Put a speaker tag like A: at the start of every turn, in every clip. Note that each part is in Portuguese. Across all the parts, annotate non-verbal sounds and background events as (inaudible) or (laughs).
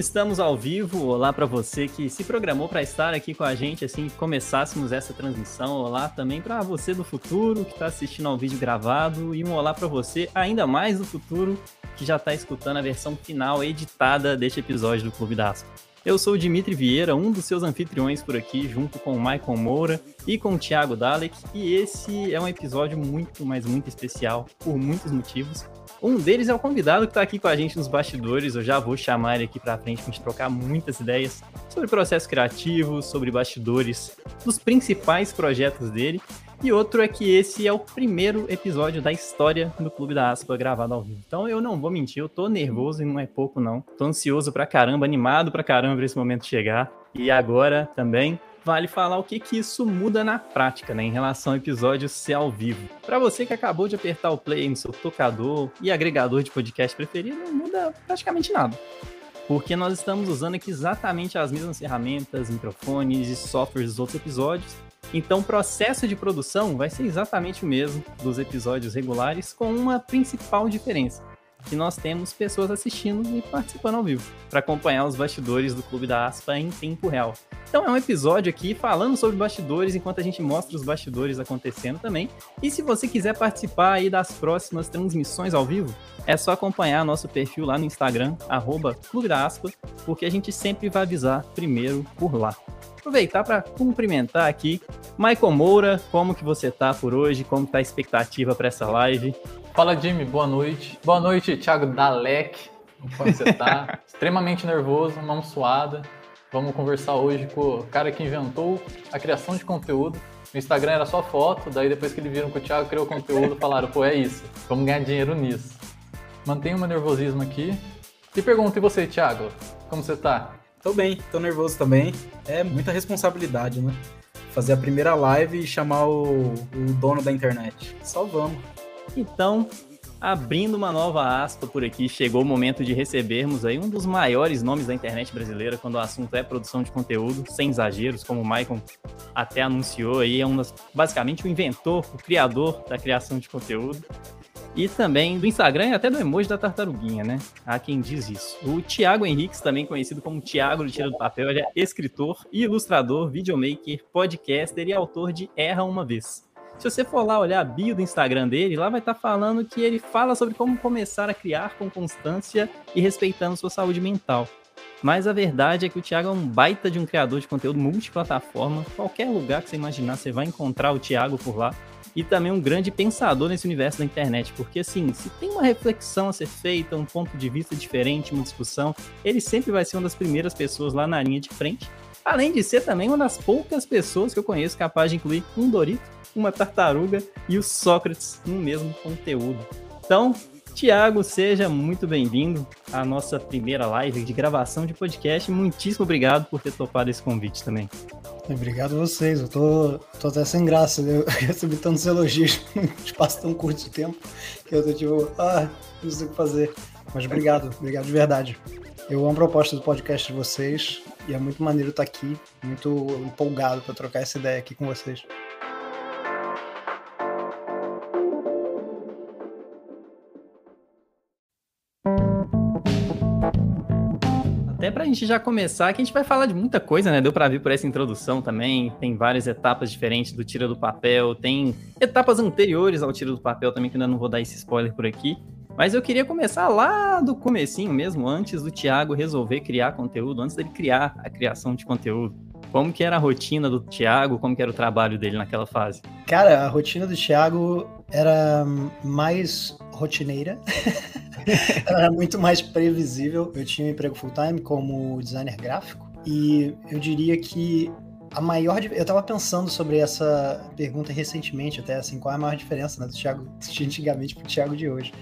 A: Estamos ao vivo. Olá para você que se programou para estar aqui com a gente, assim que começássemos essa transmissão. Olá também para você do futuro que está assistindo ao vídeo gravado e um olá para você ainda mais do futuro que já está escutando a versão final editada deste episódio do Clube da Aspa. Eu sou o Dimitri Vieira, um dos seus anfitriões por aqui, junto com o Michael Moura e com o Thiago Dalek, e esse é um episódio muito, mas muito especial, por muitos motivos. Um deles é o convidado que está aqui com a gente nos bastidores, eu já vou chamar ele aqui para frente para gente trocar muitas ideias sobre processo criativo, sobre bastidores dos principais projetos dele, e outro é que esse é o primeiro episódio da história do Clube da Aspa gravado ao vivo. Então eu não vou mentir, eu tô nervoso e não é pouco não. Tô ansioso pra caramba, animado pra caramba pra esse momento chegar. E agora também vale falar o que que isso muda na prática, né, em relação ao episódio ser ao vivo. Para você que acabou de apertar o play no seu tocador e agregador de podcast preferido, não muda praticamente nada. Porque nós estamos usando aqui exatamente as mesmas ferramentas, microfones e softwares dos outros episódios, então, o processo de produção vai ser exatamente o mesmo dos episódios regulares, com uma principal diferença: que nós temos pessoas assistindo e participando ao vivo, para acompanhar os bastidores do Clube da Aspa em tempo real. Então, é um episódio aqui falando sobre bastidores, enquanto a gente mostra os bastidores acontecendo também. E se você quiser participar aí das próximas transmissões ao vivo, é só acompanhar nosso perfil lá no Instagram, arroba Clube da Aspa, porque a gente sempre vai avisar primeiro por lá aproveitar para cumprimentar aqui. Michael Moura, como que você tá por hoje? Como tá a expectativa para essa live?
B: Fala, Jimmy, boa noite. Boa noite, Thiago Dalek. Como você tá? (laughs) Extremamente nervoso, mão suada. Vamos conversar hoje com o cara que inventou a criação de conteúdo. No Instagram era só foto, daí depois que eles viram que o Thiago criou conteúdo, falaram, pô, é isso, vamos ganhar dinheiro nisso. Mantenha o meu nervosismo aqui. E pergunta, e você, Thiago? Como você tá?
C: Tô bem, tô nervoso também. É muita responsabilidade, né? Fazer a primeira live e chamar o, o dono da internet. Só vamos.
A: Então, abrindo uma nova aspa por aqui, chegou o momento de recebermos aí um dos maiores nomes da internet brasileira quando o assunto é produção de conteúdo, sem exageros, como o Maicon até anunciou aí, é um das, basicamente o inventor, o criador da criação de conteúdo e também do Instagram e até do emoji da tartaruguinha, né? Há quem diz isso. O Thiago Henriques, também conhecido como Thiago do Tira do Papel, ele é escritor, ilustrador, videomaker, podcaster e autor de Erra Uma Vez. Se você for lá olhar a bio do Instagram dele, lá vai estar tá falando que ele fala sobre como começar a criar com constância e respeitando sua saúde mental. Mas a verdade é que o Thiago é um baita de um criador de conteúdo multiplataforma. Qualquer lugar que você imaginar, você vai encontrar o Thiago por lá e também um grande pensador nesse universo da internet, porque assim, se tem uma reflexão a ser feita, um ponto de vista diferente, uma discussão, ele sempre vai ser uma das primeiras pessoas lá na linha de frente. Além de ser também uma das poucas pessoas que eu conheço capaz de incluir um Dorito, uma tartaruga e o Sócrates no mesmo conteúdo. Então, Tiago, seja muito bem-vindo à nossa primeira live de gravação de podcast. Muitíssimo obrigado por ter topado esse convite também.
D: Obrigado a vocês. Eu tô, tô até sem graça. (laughs) Eu recebi tantos elogios (laughs) num espaço tão curto de tempo que eu tô tipo, ah, não sei o que fazer. Mas obrigado, obrigado de verdade. Eu amo a proposta do podcast de vocês e é muito maneiro estar aqui, muito empolgado para trocar essa ideia aqui com vocês.
A: Gente já começar, que a gente vai falar de muita coisa, né? Deu pra vir por essa introdução também. Tem várias etapas diferentes do Tira do Papel, tem etapas anteriores ao Tira do Papel também, que ainda não vou dar esse spoiler por aqui. Mas eu queria começar lá do comecinho mesmo, antes do Thiago resolver criar conteúdo, antes dele criar a criação de conteúdo. Como que era a rotina do Thiago, como que era o trabalho dele naquela fase?
D: Cara, a rotina do Thiago era mais rotineira. (laughs) era muito mais previsível. Eu tinha um emprego full-time como designer gráfico e eu diria que a maior. Eu tava pensando sobre essa pergunta recentemente, até assim, qual é a maior diferença né, do Thiago (laughs) de antigamente pro Thiago de hoje.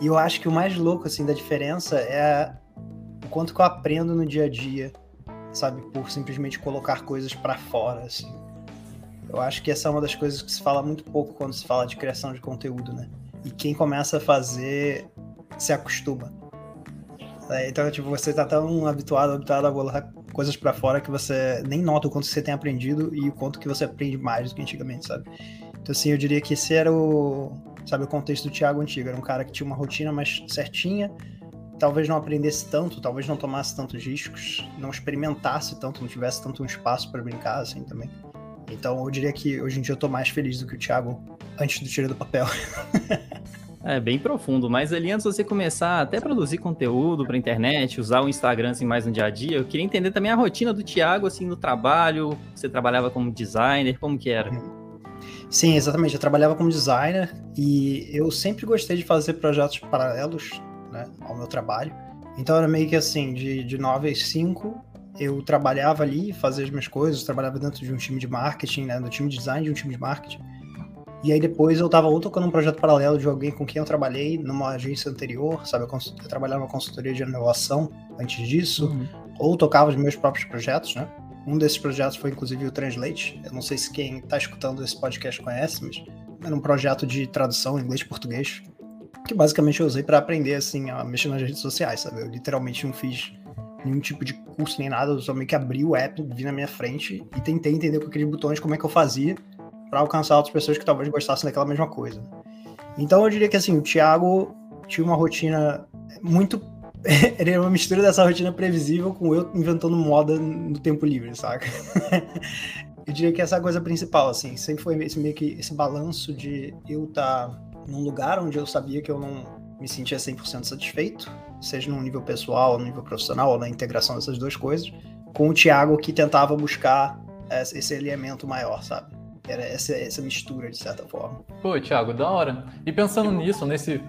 D: E eu acho que o mais louco assim da diferença é o quanto que eu aprendo no dia a dia, sabe, por simplesmente colocar coisas para fora, assim. Eu acho que essa é uma das coisas que se fala muito pouco quando se fala de criação de conteúdo, né? E quem começa a fazer se acostuma. É, então, tipo, você tá tão habituado, habituado a bolar coisas para fora que você nem nota o quanto você tem aprendido e o quanto que você aprende mais do que antigamente, sabe? Então, assim, eu diria que esse era o, sabe, o contexto do Thiago antigo. Era um cara que tinha uma rotina mais certinha, talvez não aprendesse tanto, talvez não tomasse tantos riscos, não experimentasse tanto, não tivesse tanto um espaço para brincar assim também. Então eu diria que hoje em dia eu tô mais feliz do que o Thiago antes do tiro do papel. (laughs)
A: É bem profundo, mas ali antes de você começar até a produzir conteúdo para internet, usar o Instagram assim mais no dia a dia, eu queria entender também a rotina do Thiago assim no trabalho. Você trabalhava como designer, como que era?
D: Sim, exatamente. Eu trabalhava como designer e eu sempre gostei de fazer projetos paralelos né, ao meu trabalho. Então era meio que assim, de, de 9 às 5, eu trabalhava ali, fazia as minhas coisas, trabalhava dentro de um time de marketing, né, do time de design de um time de marketing. E aí depois eu tava ou tocando um projeto paralelo de alguém com quem eu trabalhei numa agência anterior, sabe? Eu, trabalhava numa consultoria de inovação antes disso, uhum. ou tocava os meus próprios projetos, né? Um desses projetos foi inclusive o Translate. Eu não sei se quem está escutando esse podcast conhece, mas era um projeto de tradução inglês-português que basicamente eu usei para aprender assim a mexer nas redes sociais, sabe? Eu literalmente não fiz nenhum tipo de curso nem nada, eu só meio que abri o app, vi na minha frente e tentei entender com aqueles botões como é que eu fazia para alcançar outras pessoas que talvez gostassem daquela mesma coisa. Então eu diria que assim, o Thiago tinha uma rotina muito. (laughs) Era uma mistura dessa rotina previsível com eu inventando moda no tempo livre, saca? (laughs) eu diria que essa é a coisa principal, assim, sempre foi esse meio que esse balanço de eu estar tá num lugar onde eu sabia que eu não me sentia 100% satisfeito, seja no nível pessoal, no nível profissional, ou na integração dessas duas coisas, com o Thiago que tentava buscar esse alinhamento maior, sabe? Era essa, essa mistura, de certa forma.
B: Pô, Thiago, da hora. E pensando nisso, nesse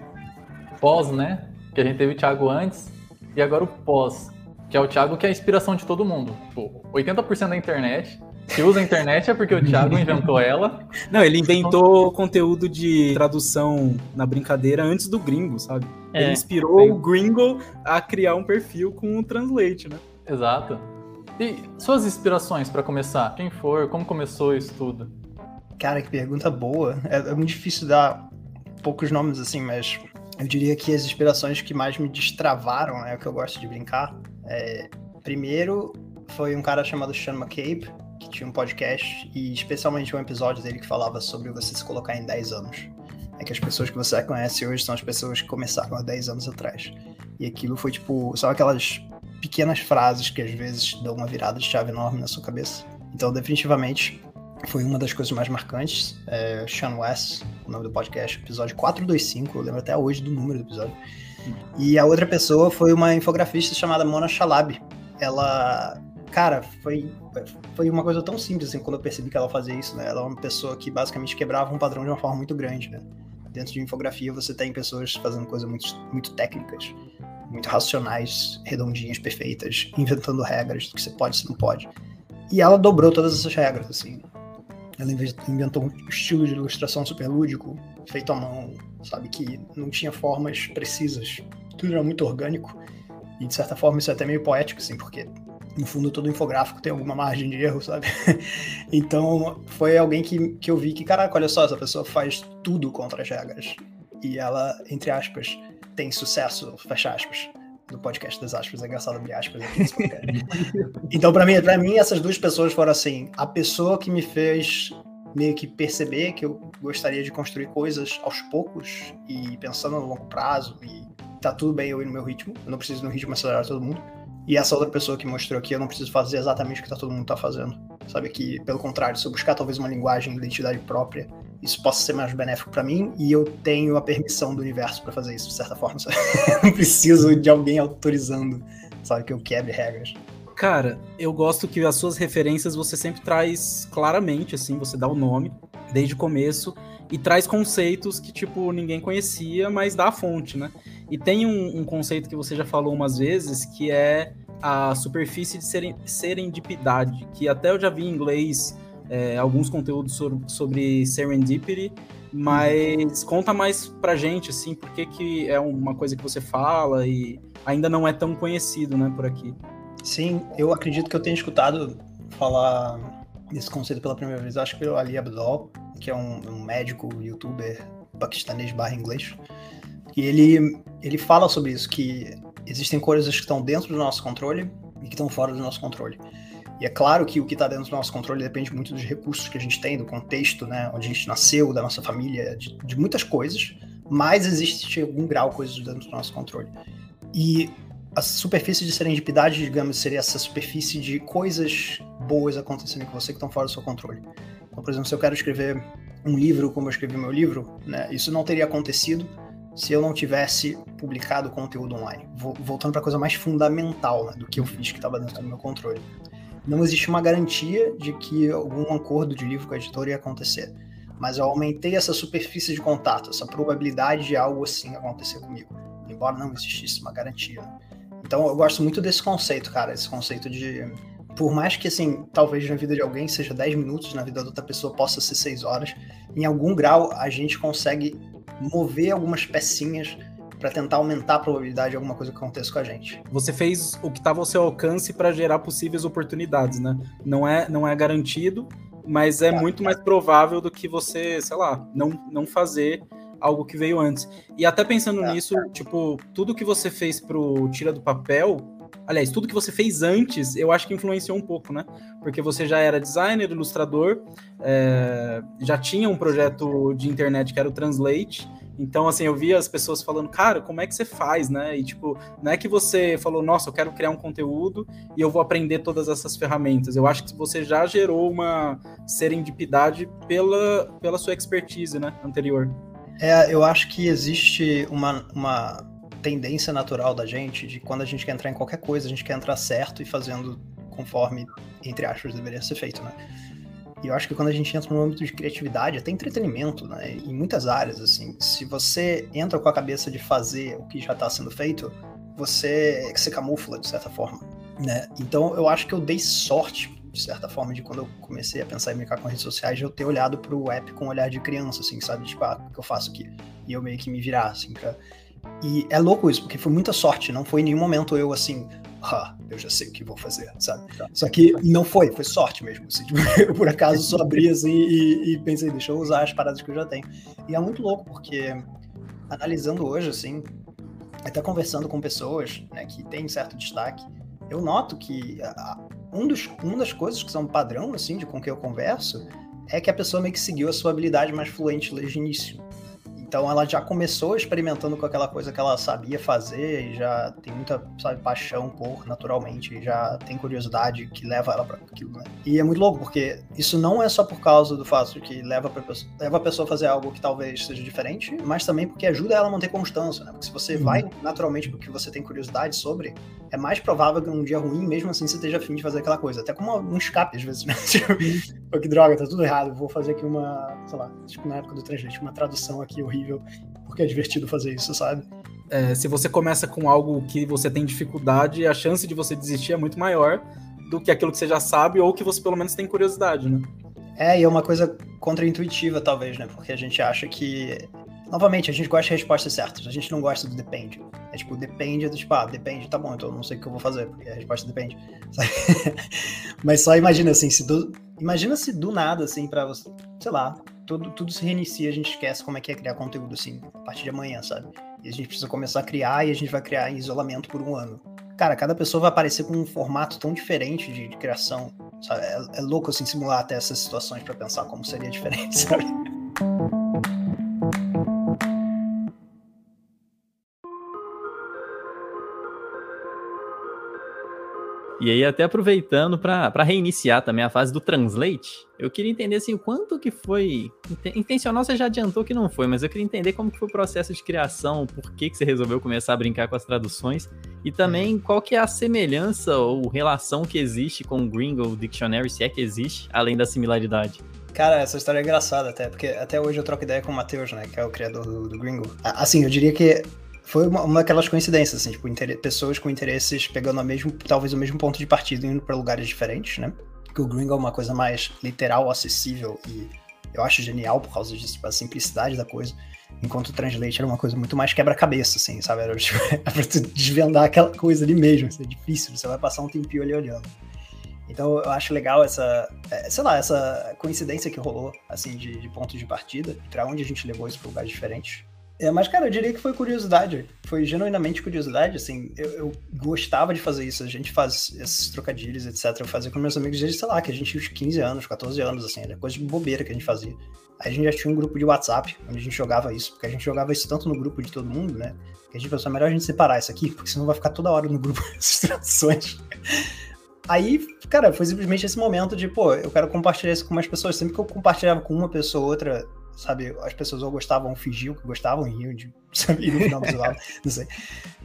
B: pós, né? Que a gente teve o Thiago antes e agora o pós, que é o Thiago que é a inspiração de todo mundo. Pô, 80% da internet. Se usa a internet é porque o Thiago inventou ela.
C: Não, ele inventou conteúdo de tradução na brincadeira antes do gringo, sabe? É, ele inspirou sim. o gringo a criar um perfil com o Translate, né?
B: Exato. E suas inspirações para começar? Quem for? Como começou isso tudo?
D: Cara, que pergunta boa. É, é, muito difícil dar poucos nomes assim, mas eu diria que as inspirações que mais me destravaram, é né, o que eu gosto de brincar. É, primeiro foi um cara chamado Sean McCabe, que tinha um podcast, e especialmente um episódio dele que falava sobre você se colocar em 10 anos. É que as pessoas que você conhece hoje são as pessoas que começaram há 10 anos atrás. E aquilo foi tipo, são aquelas pequenas frases que às vezes dão uma virada de chave enorme na sua cabeça. Então, definitivamente, foi uma das coisas mais marcantes. É, Sean West, o nome do podcast, episódio 425, eu lembro até hoje do número do episódio. E a outra pessoa foi uma infografista chamada Mona Shalab. Ela, cara, foi, foi uma coisa tão simples assim, quando eu percebi que ela fazia isso, né? Ela é uma pessoa que basicamente quebrava um padrão de uma forma muito grande, né? Dentro de infografia você tem pessoas fazendo coisas muito, muito técnicas, muito racionais, redondinhas, perfeitas, inventando regras do que você pode e você não pode. E ela dobrou todas essas regras, assim. Ela inventou um estilo de ilustração super lúdico, feito à mão, sabe? Que não tinha formas precisas. Tudo era muito orgânico. E de certa forma isso é até meio poético, assim, porque no fundo todo infográfico tem alguma margem de erro, sabe? (laughs) então foi alguém que, que eu vi que, caraca, olha só, essa pessoa faz tudo contra as regras. E ela, entre aspas, tem sucesso, fecha aspas do podcast das aspas, é engraçado abrir aspas aqui Então, para mim, para mim, essas duas pessoas foram assim, a pessoa que me fez meio que perceber que eu gostaria de construir coisas aos poucos e pensando no longo prazo e tá tudo bem eu ir no meu ritmo, eu não preciso no ritmo acelerar todo mundo. E essa outra pessoa que mostrou aqui, eu não preciso fazer exatamente o que tá todo mundo tá fazendo. Sabe que, pelo contrário, se eu buscar talvez uma linguagem, identidade própria, isso possa ser mais benéfico para mim e eu tenho a permissão do universo para fazer isso, de certa forma. não (laughs) preciso de alguém autorizando, sabe, que eu quebre regras.
C: Cara, eu gosto que as suas referências você sempre traz claramente, assim, você dá o nome desde o começo e traz conceitos que, tipo, ninguém conhecia, mas dá a fonte, né? E tem um, um conceito que você já falou umas vezes, que é a superfície de serendipidade, que até eu já vi em inglês é, alguns conteúdos sobre, sobre serendipity, mas conta mais pra gente, assim, por que, que é uma coisa que você fala e ainda não é tão conhecido, né, por aqui.
D: Sim, eu acredito que eu tenha escutado falar desse conceito pela primeira vez, acho que pelo Ali Abdul, que é um, um médico, youtuber paquistanês barra inglês, e ele, ele fala sobre isso, que existem coisas que estão dentro do nosso controle e que estão fora do nosso controle. E é claro que o que está dentro do nosso controle depende muito dos recursos que a gente tem, do contexto, né, onde a gente nasceu, da nossa família, de, de muitas coisas, mas existe algum grau coisas dentro do nosso controle. e a superfície de serendipidade, digamos, seria essa superfície de coisas boas acontecendo com você que estão fora do seu controle. Então, por exemplo, se eu quero escrever um livro como eu escrevi meu livro, né, isso não teria acontecido se eu não tivesse publicado conteúdo online. Voltando para a coisa mais fundamental né, do que eu fiz que estava dentro do meu controle. Não existe uma garantia de que algum acordo de livro com a editora ia acontecer, mas eu aumentei essa superfície de contato, essa probabilidade de algo assim acontecer comigo, embora não existisse uma garantia. Então eu gosto muito desse conceito, cara, esse conceito de por mais que, assim, talvez na vida de alguém seja 10 minutos, na vida da outra pessoa possa ser 6 horas, em algum grau a gente consegue mover algumas pecinhas para tentar aumentar a probabilidade de alguma coisa que aconteça com a gente.
C: Você fez o que estava ao seu alcance para gerar possíveis oportunidades, né? Não é, não é garantido, mas é muito mais provável do que você, sei lá, não, não fazer algo que veio antes. E até pensando é. nisso, tipo, tudo que você fez pro Tira do Papel, aliás, tudo que você fez antes, eu acho que influenciou um pouco, né? Porque você já era designer, ilustrador, é, já tinha um projeto de internet que era o Translate. Então, assim, eu via as pessoas falando, cara, como é que você faz, né? E, tipo, não é que você falou, nossa, eu quero criar um conteúdo e eu vou aprender todas essas ferramentas. Eu acho que você já gerou uma serendipidade pela, pela sua expertise, né, anterior.
D: É, eu acho que existe uma, uma tendência natural da gente de quando a gente quer entrar em qualquer coisa, a gente quer entrar certo e fazendo conforme, entre aspas, deveria ser feito, né? E eu acho que quando a gente entra no âmbito de criatividade, até entretenimento, né? Em muitas áreas, assim, se você entra com a cabeça de fazer o que já está sendo feito, você se camufla de certa forma, né? Então eu acho que eu dei sorte de certa forma, de quando eu comecei a pensar em brincar com redes sociais, eu ter olhado pro app com um olhar de criança, assim, sabe? Tipo, ah, o que eu faço aqui? E eu meio que me virar, assim, pra, e é louco isso, porque foi muita sorte, não foi em nenhum momento eu assim, ah, eu já sei o que vou fazer, sabe? Tá. Só que não foi, foi sorte mesmo. Assim, (laughs) tipo, eu por acaso só abri assim e, e, pensei, deixa eu usar as paradas que eu já tenho. E é muito louco, porque analisando hoje, assim, até conversando com pessoas né, que têm certo destaque, eu noto que um dos, uma das coisas que são padrão, assim, de com quem eu converso, é que a pessoa meio que seguiu a sua habilidade mais fluente desde o início. Então ela já começou experimentando com aquela coisa que ela sabia fazer e já tem muita, sabe, paixão por naturalmente, e já tem curiosidade que leva ela para aquilo, né? E é muito louco porque isso não é só por causa do fato de que leva, pra pessoa, leva a pessoa a fazer algo que talvez seja diferente, mas também porque ajuda ela a manter constância, né? Porque se você uhum. vai naturalmente porque você tem curiosidade sobre, é mais provável que um dia ruim, mesmo assim, você esteja afim de fazer aquela coisa. Até como um escape, às vezes, né? (laughs) Tipo, que droga, tá tudo errado, vou fazer aqui uma, sei lá, tipo na época do Translate, uma tradução aqui horrível horrível, porque é divertido fazer isso, sabe?
C: É, se você começa com algo que você tem dificuldade, a chance de você desistir é muito maior do que aquilo que você já sabe ou que você pelo menos tem curiosidade, né?
D: É, e é uma coisa contraintuitiva, talvez, né? Porque a gente acha que. Novamente, a gente gosta de respostas certas, a gente não gosta do depende. É tipo, depende do tipo, ah, depende, tá bom, então eu não sei o que eu vou fazer, porque a resposta depende. (laughs) Mas só imagina assim, se do... imagina se do nada, assim, pra você, sei lá, tudo, tudo se reinicia, a gente esquece como é que é criar conteúdo assim, a partir de amanhã, sabe? E a gente precisa começar a criar e a gente vai criar em isolamento por um ano. Cara, cada pessoa vai aparecer com um formato tão diferente de, de criação, sabe? É, é, louco assim simular até essas situações para pensar como seria diferente, (laughs) sabe?
A: E aí, até aproveitando para reiniciar também a fase do Translate, eu queria entender assim, o quanto que foi. Intencional você já adiantou que não foi, mas eu queria entender como que foi o processo de criação, por que, que você resolveu começar a brincar com as traduções, e também qual que é a semelhança ou relação que existe com o Gringo Dictionary, se é que existe, além da similaridade.
D: Cara, essa história é engraçada até, porque até hoje eu troco ideia com o Matheus, né, que é o criador do, do Gringo. Assim, eu diria que foi uma, uma daquelas coincidências, assim, tipo, pessoas com interesses pegando a mesmo, talvez o mesmo ponto de partida indo para lugares diferentes, né? Que o Gringo é uma coisa mais literal, acessível e eu acho genial por causa disso, tipo, a simplicidade da coisa. Enquanto o Translate era uma coisa muito mais quebra-cabeça, assim, sabe? Era tipo, (laughs) pra desvendar aquela coisa ali mesmo, assim, é difícil, você vai passar um tempinho ali olhando. Então eu acho legal essa, é, sei lá, essa coincidência que rolou, assim, de, de pontos de partida, para onde a gente levou isso para lugares diferentes. É, mas, cara, eu diria que foi curiosidade. Foi genuinamente curiosidade, assim. Eu, eu, gostava de fazer isso. A gente faz esses trocadilhos, etc. Eu fazia com meus amigos desde, sei lá, que a gente tinha uns 15 anos, 14 anos, assim. Era coisa de bobeira que a gente fazia. Aí a gente já tinha um grupo de WhatsApp, onde a gente jogava isso. Porque a gente jogava isso tanto no grupo de todo mundo, né? Que a gente pensou, é melhor a gente separar isso aqui, porque senão vai ficar toda hora no grupo (laughs) essas traduções. Aí, cara, foi simplesmente esse momento de, pô, eu quero compartilhar isso com mais pessoas. Sempre que eu compartilhava com uma pessoa ou outra, sabe, as pessoas ou gostavam, ou fingiam que gostavam, riam de, (laughs) sabe, e no final zoavam, não sei.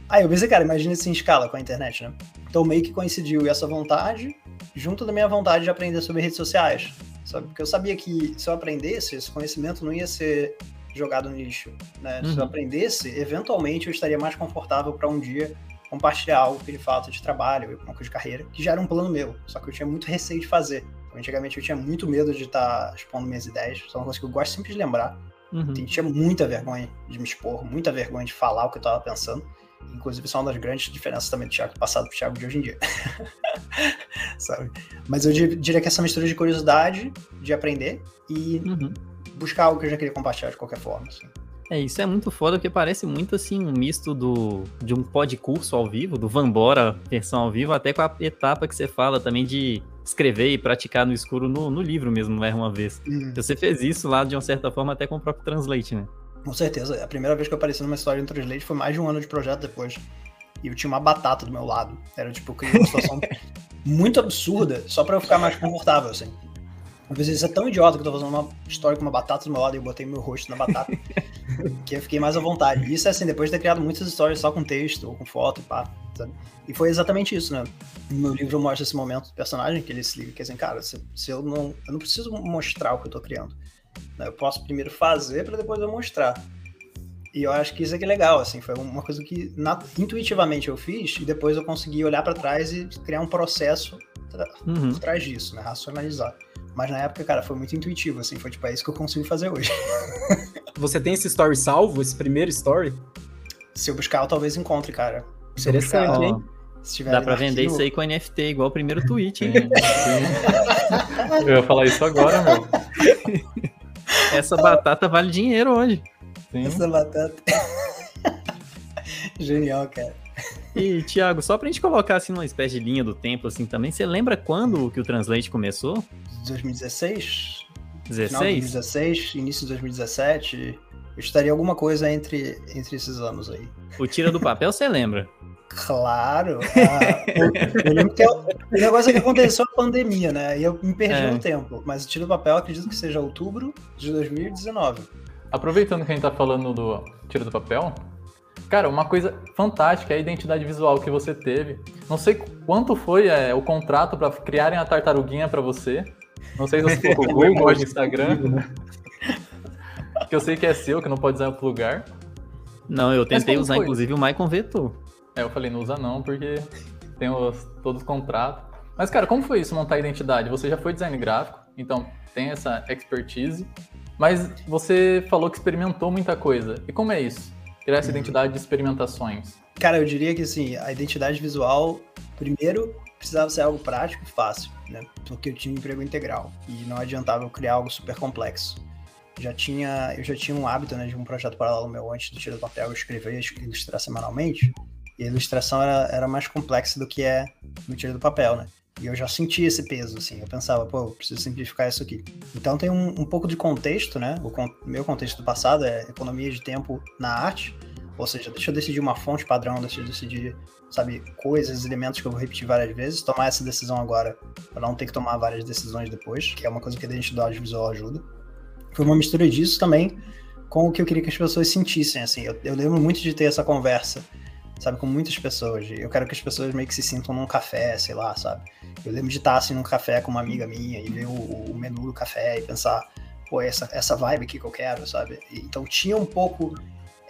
D: Aí eu pensei, cara, imagina isso em escala com a internet, né? Então meio que coincidiu essa vontade junto da minha vontade de aprender sobre redes sociais, sabe? Porque eu sabia que se eu aprendesse, esse conhecimento não ia ser jogado no lixo, né? Uhum. Se eu uhum. aprendesse, eventualmente eu estaria mais confortável para um dia compartilhar algo que de fato de trabalho, alguma coisa de carreira, que já era um plano meu, só que eu tinha muito receio de fazer. Antigamente eu tinha muito medo de estar tá expondo minhas ideias, são é uma coisa que eu gosto sempre de lembrar. Uhum. Eu tinha muita vergonha de me expor, muita vergonha de falar o que eu estava pensando. Inclusive, isso é uma das grandes diferenças também do Thiago passado pro Thiago de hoje em dia. (laughs) Sabe? Mas eu diria que essa mistura de curiosidade, de aprender e uhum. buscar algo que eu já queria compartilhar de qualquer forma. Assim.
A: É, isso é muito foda, porque parece muito assim um misto do, de um curso ao vivo, do Vambora versão ao vivo, até com a etapa que você fala também de escrever e praticar no escuro no, no livro mesmo, erra uma vez. Hum. Você fez isso lá de uma certa forma até com o próprio Translate, né?
D: Com certeza. A primeira vez que eu apareci numa história no Translate foi mais de um ano de projeto depois. E eu tinha uma batata do meu lado. Era tipo, eu criei uma situação muito absurda só para eu ficar mais confortável, assim. Às vezes isso é tão idiota que eu tô fazendo uma história com uma batata do meu lado e eu botei meu rosto na batata. (laughs) que eu fiquei mais à vontade. Isso é assim, depois de ter criado muitas histórias só com texto ou com foto e pá. Sabe? E foi exatamente isso, né? No meu livro eu mostro esse momento do personagem, que ele se liga, que assim, cara, se, se, eu não. Eu não preciso mostrar o que eu tô criando. Né? Eu posso primeiro fazer para depois eu mostrar. E eu acho que isso é que é legal, assim, foi uma coisa que na, intuitivamente eu fiz e depois eu consegui olhar para trás e criar um processo uhum. por trás disso, né? Racionalizar. Mas na época, cara, foi muito intuitivo, assim, foi tipo, é isso que eu consigo fazer hoje. (laughs)
C: Você tem esse story salvo, esse primeiro story?
D: Se eu buscar, eu talvez encontre, cara.
C: Se Interessante, buscar, hein?
A: Dá pra vender arquivo... isso aí com NFT, igual o primeiro (laughs) tweet, hein?
B: eu ia falar isso agora, meu. (laughs)
A: Essa batata vale dinheiro hoje.
D: Sim. Essa batata. Genial, cara.
A: E, Thiago, só pra gente colocar assim numa espécie de linha do tempo assim também, você lembra quando que o Translate começou?
D: 2016?
A: 16?
D: Final de 2016, início de 2017. Eu estaria alguma coisa entre, entre esses anos aí.
A: O Tira do Papel, você lembra?
D: Claro. Ah, eu, eu, lembro que é o, negócio é que aconteceu a pandemia, né? E eu me perdi é. no tempo. Mas o Tira do Papel, acredito que seja outubro de 2019.
B: Aproveitando que a gente tá falando do Tira do Papel, cara, uma coisa fantástica é a identidade visual que você teve. Não sei quanto foi é, o contrato para criarem a tartaruguinha para você. Não sei se você colocou (laughs) o Google no Instagram. Né? que eu sei que é seu, que não pode usar em outro lugar.
A: Não, eu tentei usar, foi? inclusive, o Maicon vetou.
B: É, eu falei, não usa não, porque tem os, todos os contratos. Mas, cara, como foi isso, montar a identidade? Você já foi design gráfico, então tem essa expertise, mas você falou que experimentou muita coisa. E como é isso? Criar essa identidade de experimentações?
D: Cara, eu diria que, assim, a identidade visual, primeiro, precisava ser algo prático e fácil, né? Porque eu tinha um emprego integral e não adiantava eu criar algo super complexo. Já tinha, eu já tinha um hábito, né, de um projeto paralelo meu antes do tiro do papel, eu escrever e ilustrar semanalmente. E a ilustração era, era mais complexa do que é no tiro do papel, né? E eu já sentia esse peso, assim. Eu pensava, pô, eu preciso simplificar isso aqui. Então tem um, um pouco de contexto, né? O con meu contexto do passado é economia de tempo na arte. Ou seja, deixa eu decidir uma fonte padrão, deixa eu decidir sabe, coisas, elementos que eu vou repetir várias vezes, tomar essa decisão agora para não ter que tomar várias decisões depois, que é uma coisa que a identidade visual ajuda. Foi uma mistura disso também com o que eu queria que as pessoas sentissem, assim. Eu, eu lembro muito de ter essa conversa, sabe, com muitas pessoas. Eu quero que as pessoas meio que se sintam num café, sei lá, sabe. Eu lembro de estar assim num café com uma amiga minha e ver o, o menu do café e pensar, pô, essa, essa vibe aqui que eu quero, sabe. Então tinha um pouco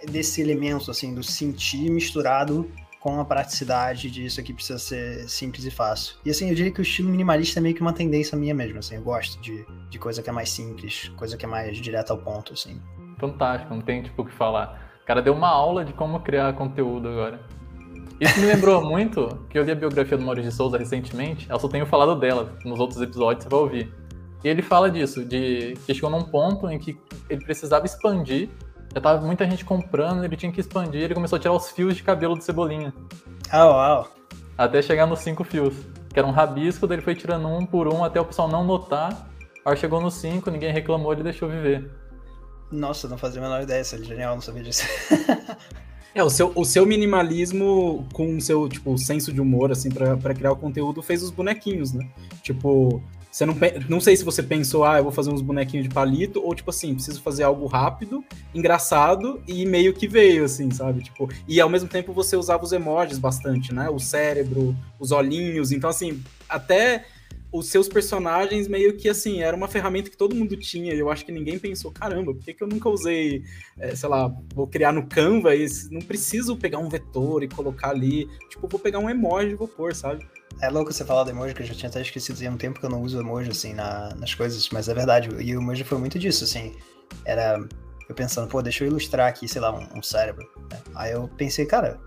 D: desse elemento, assim, do sentir misturado com a praticidade disso aqui precisa ser simples e fácil. E assim, eu diria que o estilo minimalista é meio que uma tendência minha mesmo, assim, eu gosto de, de coisa que é mais simples, coisa que é mais direta ao ponto, assim.
B: Fantástico, não tem tipo o que falar. O cara deu uma aula de como criar conteúdo agora. Isso me lembrou (laughs) muito que eu li a biografia do Maurício de Souza recentemente, eu só tenho falado dela, nos outros episódios você vai ouvir. E ele fala disso, de que chegou num ponto em que ele precisava expandir Já tava muita gente comprando, ele tinha que expandir, ele começou a tirar os fios de cabelo do Cebolinha.
D: Ah, uau.
B: Até chegar nos cinco fios. Que era um rabisco, daí ele foi tirando um por um até o pessoal não notar. Aí chegou nos cinco, ninguém reclamou, ele deixou viver.
D: Nossa, não fazia a menor ideia, isso é genial, não sabia disso. (laughs)
C: É, o seu, o seu minimalismo com o seu, tipo, senso de humor, assim, pra criar o conteúdo fez os bonequinhos, né? Tipo, você não, não sei se você pensou, ah, eu vou fazer uns bonequinhos de palito, ou tipo assim, preciso fazer algo rápido, engraçado e meio que veio, assim, sabe? Tipo, e ao mesmo tempo você usava os emojis bastante, né? O cérebro, os olhinhos, então assim, até os seus personagens meio que assim, era uma ferramenta que todo mundo tinha, e eu acho que ninguém pensou, caramba, por que, que eu nunca usei, é, sei lá, vou criar no Canva e não preciso pegar um vetor e colocar ali, tipo, vou pegar um emoji e vou pôr, sabe?
D: É louco você falar do emoji, que eu já tinha até esquecido, fazia um tempo que eu não uso emoji, assim, na, nas coisas, mas é verdade, e o emoji foi muito disso, assim, era eu pensando, pô, deixa eu ilustrar aqui, sei lá, um, um cérebro, né? Aí eu pensei, cara,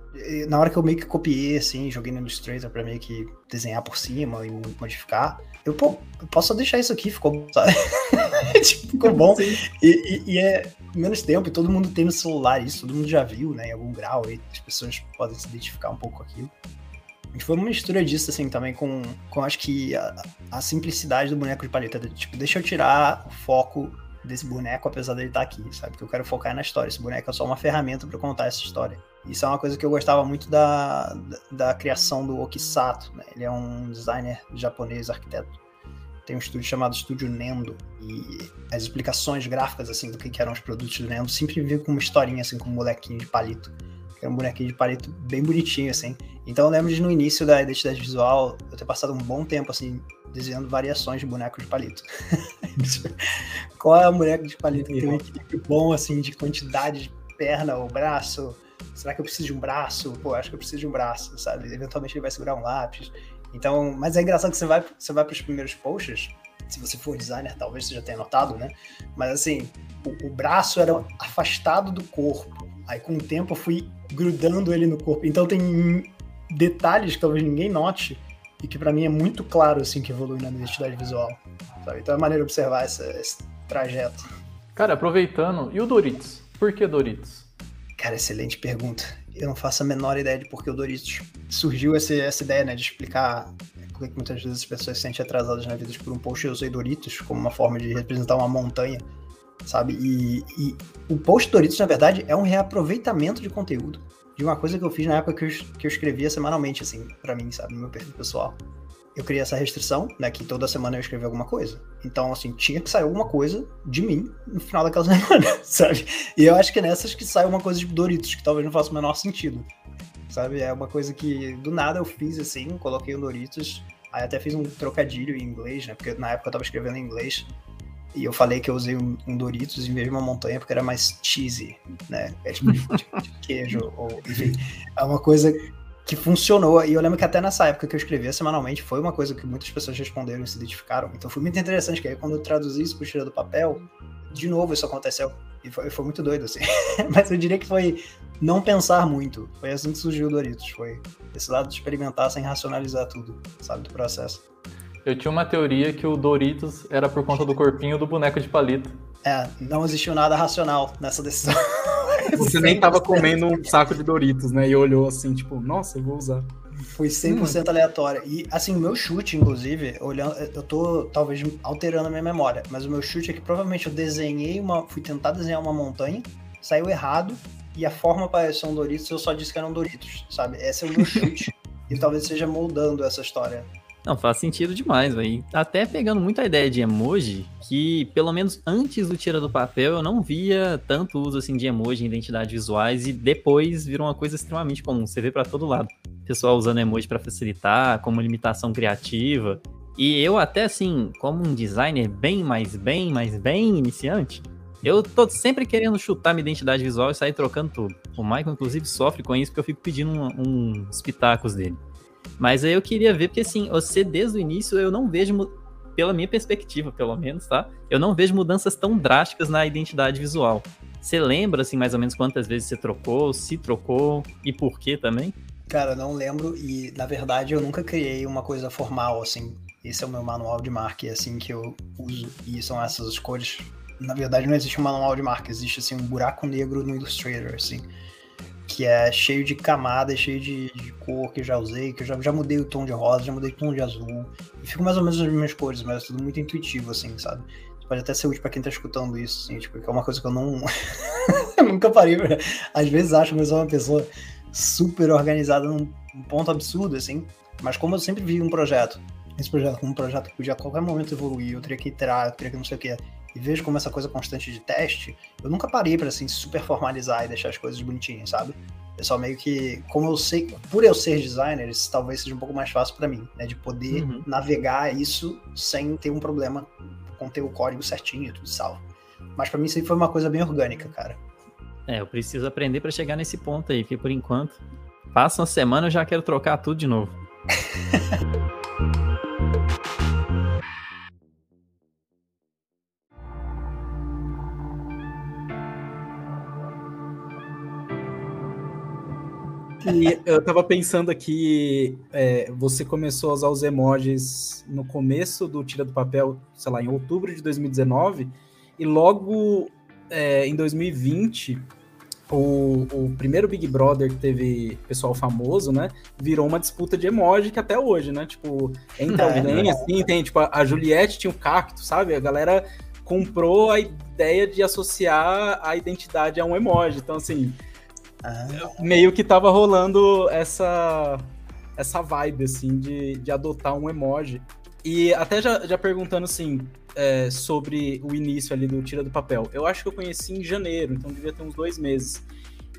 D: na hora que eu meio que copiei, assim, joguei no Illustrator pra meio que desenhar por cima e modificar, eu, pô, eu posso deixar isso aqui, ficou, (laughs) sabe? tipo, ficou bom. E, e, e, é menos tempo, e todo mundo tem no celular isso, todo mundo já viu, né, em algum grau, e as pessoas podem se identificar um pouco com aquilo. E foi uma mistura disso, assim, também com, com acho que a, a simplicidade do boneco de paleta. Tipo, deixa eu tirar o foco desse boneco, apesar dele estar tá aqui, sabe? Que eu quero focar na história. Esse boneco é só uma ferramenta para contar essa história. Isso é uma coisa que eu gostava muito da, da, da criação do Okisato, né? Ele é um designer japonês, arquiteto. Tem um estúdio chamado Estúdio Nendo e as explicações gráficas assim do que eram os produtos do Nendo sempre vinham com uma historinha assim com um molequinho de palito. Era um bonequinho de palito bem bonitinho assim. Então eu lembro de no início da identidade visual eu ter passado um bom tempo assim desenhando variações de bonecos de palito. (laughs) Qual é o boneco de palito que tem um equilíbrio bom, assim, de quantidade de perna ou braço? Será que eu preciso de um braço? Pô, acho que eu preciso de um braço, sabe? Eventualmente ele vai segurar um lápis. Então, mas é engraçado que você vai, você vai para os primeiros posts, se você for designer, talvez você já tenha notado, né? Mas assim, o, o braço era afastado do corpo. Aí com o tempo eu fui grudando ele no corpo. Então tem detalhes que talvez ninguém note, e que para mim é muito claro assim que evolui na identidade visual. Sabe? Então é maneiro observar essa, esse trajeto.
B: Cara, aproveitando, e o Doritos? Por que Doritos?
D: Cara, excelente pergunta. Eu não faço a menor ideia de por que o Doritos surgiu essa, essa ideia, né, de explicar por que muitas vezes as pessoas se sentem atrasadas na vida por um post. Eu usei Doritos como uma forma de representar uma montanha, sabe? E, e o post Doritos, na verdade, é um reaproveitamento de conteúdo de uma coisa que eu fiz na época que eu, que eu escrevia semanalmente, assim, para mim, sabe, no meu perfil pessoal. Eu criei essa restrição, né, que toda semana eu escrevia alguma coisa. Então, assim, tinha que sair alguma coisa de mim no final daquela (laughs) semana, sabe? E eu acho que é nessas que sai uma coisa de Doritos, que talvez não faça o menor sentido, sabe? É uma coisa que do nada eu fiz, assim, coloquei o Doritos, aí até fiz um trocadilho em inglês, né, porque na época eu tava escrevendo em inglês, e eu falei que eu usei um, um, Doritos em vez de uma montanha porque era mais cheesy, né? É tipo de, tipo de queijo, ou enfim. É uma coisa que funcionou. E eu lembro que até nessa época que eu escrevia semanalmente, foi uma coisa que muitas pessoas responderam e se identificaram. Então foi muito interessante, que aí quando eu traduzi isso pro Tira do Papel, de novo isso aconteceu. E foi, foi muito doido, assim. (laughs) Mas eu diria que foi não pensar muito. Foi assim que surgiu o Doritos. Foi esse lado de experimentar sem racionalizar tudo, sabe, do processo.
B: Eu tinha uma teoria que o Doritos era por conta do corpinho do boneco de palito.
D: É, não existiu nada racional nessa decisão. (laughs) (laughs)
C: Você nem tava comendo um saco de Doritos, né? E olhou assim, tipo, nossa, eu vou usar.
D: Foi 100% hum. aleatória. E, assim, o meu chute, inclusive, olhando, eu tô talvez alterando a minha memória, mas o meu chute é que provavelmente eu desenhei uma. Fui tentar desenhar uma montanha, saiu errado, e a forma parecia um Doritos, eu só disse que eram Doritos, sabe? Esse é o meu chute. (laughs) e talvez seja moldando essa história.
A: Não, faz sentido demais, velho. Até pegando muita ideia de emoji, que pelo menos antes do Tira do Papel eu não via tanto uso assim de emoji em identidades visuais e depois virou uma coisa extremamente comum. Você vê para todo lado. Pessoal usando emoji para facilitar, como limitação criativa. E eu até assim, como um designer bem mais bem, mais bem iniciante, eu tô sempre querendo chutar minha identidade visual e sair trocando tudo. O Michael, inclusive, sofre com isso porque eu fico pedindo um, uns pitacos dele. Mas aí eu queria ver, porque assim, você desde o início eu não vejo, pela minha perspectiva, pelo menos, tá? Eu não vejo mudanças tão drásticas na identidade visual. Você lembra, assim, mais ou menos quantas vezes você trocou, se trocou e por que também?
D: Cara, não lembro e, na verdade, eu nunca criei uma coisa formal, assim. Esse é o meu manual de marca, assim, que eu uso. E são essas cores na verdade não existe um manual de marca, existe assim um buraco negro no Illustrator, assim, que é cheio de camadas, cheio de, de cor que eu já usei, que eu já, já mudei o tom de rosa, já mudei o tom de azul, e fica mais ou menos as mesmas cores, mas é tudo muito intuitivo, assim, sabe? Pode até ser útil pra quem tá escutando isso, assim, tipo, que é uma coisa que eu não. (laughs) nunca parei pra... Às vezes acho que eu sou uma pessoa super organizada num ponto absurdo, assim, mas como eu sempre vi um projeto, esse projeto como um projeto que podia a qualquer momento evoluir, eu teria que iterar, eu teria que não sei o quê, e vejo como essa coisa constante de teste, eu nunca parei para assim super formalizar e deixar as coisas bonitinhas, sabe? Eu só meio que, como eu sei, por eu ser designer, isso talvez seja um pouco mais fácil para mim, né, de poder uhum. navegar isso sem ter um problema com ter o código certinho, tudo salvo. Mas para mim isso aí foi uma coisa bem orgânica, cara.
A: É, eu preciso aprender para chegar nesse ponto aí, porque por enquanto, passa uma semana eu já quero trocar tudo de novo. (laughs)
C: E eu tava pensando aqui, é, você começou a usar os emojis no começo do Tira do Papel, sei lá, em outubro de 2019, e logo é, em 2020, o, o, primeiro Big Brother que teve pessoal famoso, né, virou uma disputa de emoji que até hoje, né, tipo, entra é, alguém, é. assim, tem, tipo, a Juliette tinha o cacto, sabe, a galera comprou a ideia de associar a identidade a um emoji, então, assim ah. Meio que tava rolando essa essa vibe, assim, de, de adotar um emoji. E até já, já perguntando, assim, é, sobre o início ali do Tira do Papel. Eu acho que eu conheci em janeiro, então devia ter uns dois meses.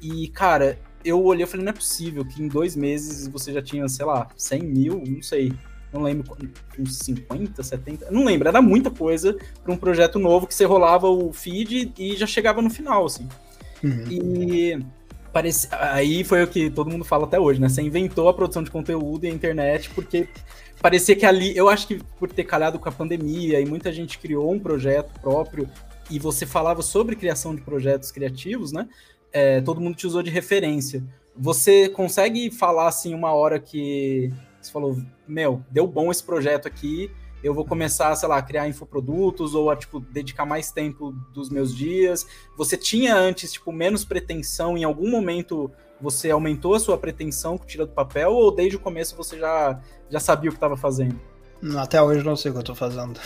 C: E, cara, eu olhei e falei, não é possível que em dois meses você já tinha, sei lá, 100 mil, não sei. Não lembro, uns 50, 70, não lembro. Era muita coisa para um projeto novo que você rolava o feed e já chegava no final, assim. Uhum. E Parece... Aí foi o que todo mundo fala até hoje, né? Você inventou a produção de conteúdo e a internet porque parecia que ali, eu acho que por ter calhado com a pandemia e muita gente criou um projeto próprio e você falava sobre criação de projetos criativos, né? É, todo mundo te usou de referência. Você consegue falar assim uma hora que você falou, meu, deu bom esse projeto aqui, eu vou começar, sei lá, a criar infoprodutos ou a, tipo, dedicar mais tempo dos meus dias. Você tinha antes, tipo, menos pretensão, em algum momento você aumentou a sua pretensão com tira do papel ou desde o começo você já, já sabia o que estava fazendo?
D: Até hoje não sei o que eu estou fazendo.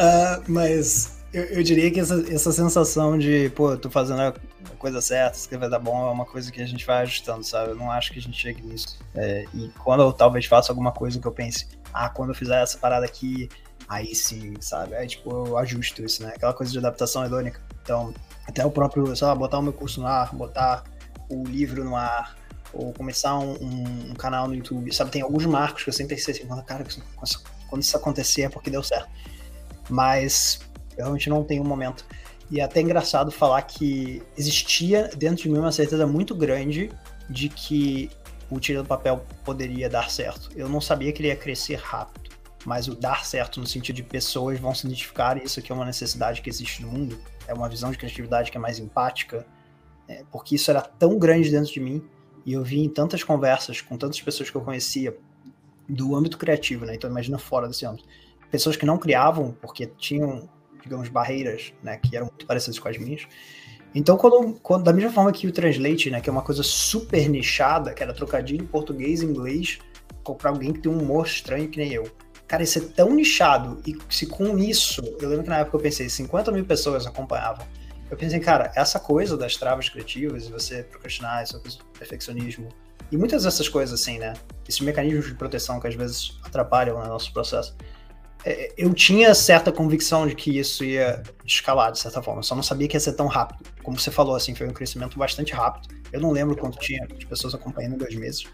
D: uh, (laughs) mas eu, eu, diria que essa, essa sensação de, pô, tô fazendo a coisa certa, isso que vai dar bom, é uma coisa que a gente vai ajustando, sabe? Eu não acho que a gente chegue nisso. É, e quando eu talvez faça alguma coisa que eu pense, ah, quando eu fizer essa parada aqui, aí sim, sabe? Aí, tipo, eu ajusto isso, né? Aquela coisa de adaptação hedônica. Então, até o próprio, sei lá, botar o meu curso no ar, botar o livro no ar, ou começar um, um, um canal no YouTube, sabe? Tem alguns marcos que eu sempre pensei assim, cara, quando isso acontecer é porque deu certo. Mas, eu realmente não tenho um momento. E é até engraçado falar que existia dentro de mim uma certeza muito grande de que o Tira do Papel poderia dar certo. Eu não sabia que ele ia crescer rápido, mas o dar certo no sentido de pessoas vão se identificar, isso aqui é uma necessidade que existe no mundo, é uma visão de criatividade que é mais empática, é, porque isso era tão grande dentro de mim, e eu vi em tantas conversas com tantas pessoas que eu conhecia do âmbito criativo, né? Então imagina fora desse âmbito. Pessoas que não criavam porque tinham, digamos, barreiras, né, que eram muito parecidas com as minhas, então, quando, quando, da mesma forma que o Translate, né, que é uma coisa super nichada, que era trocadilho português e inglês, para alguém que tem um humor estranho que nem eu. Cara, isso é tão nichado, e se com isso, eu lembro que na época eu pensei, 50 mil pessoas acompanhavam. Eu pensei, cara, essa coisa das travas criativas, você procrastinar, essa coisa perfeccionismo, e muitas dessas coisas assim, né? Esses mecanismos de proteção que às vezes atrapalham né, nosso processo eu tinha certa convicção de que isso ia escalar de certa forma, só não sabia que ia ser tão rápido. Como você falou, assim, foi um crescimento bastante rápido. Eu não lembro quanto tinha de pessoas acompanhando em dois meses,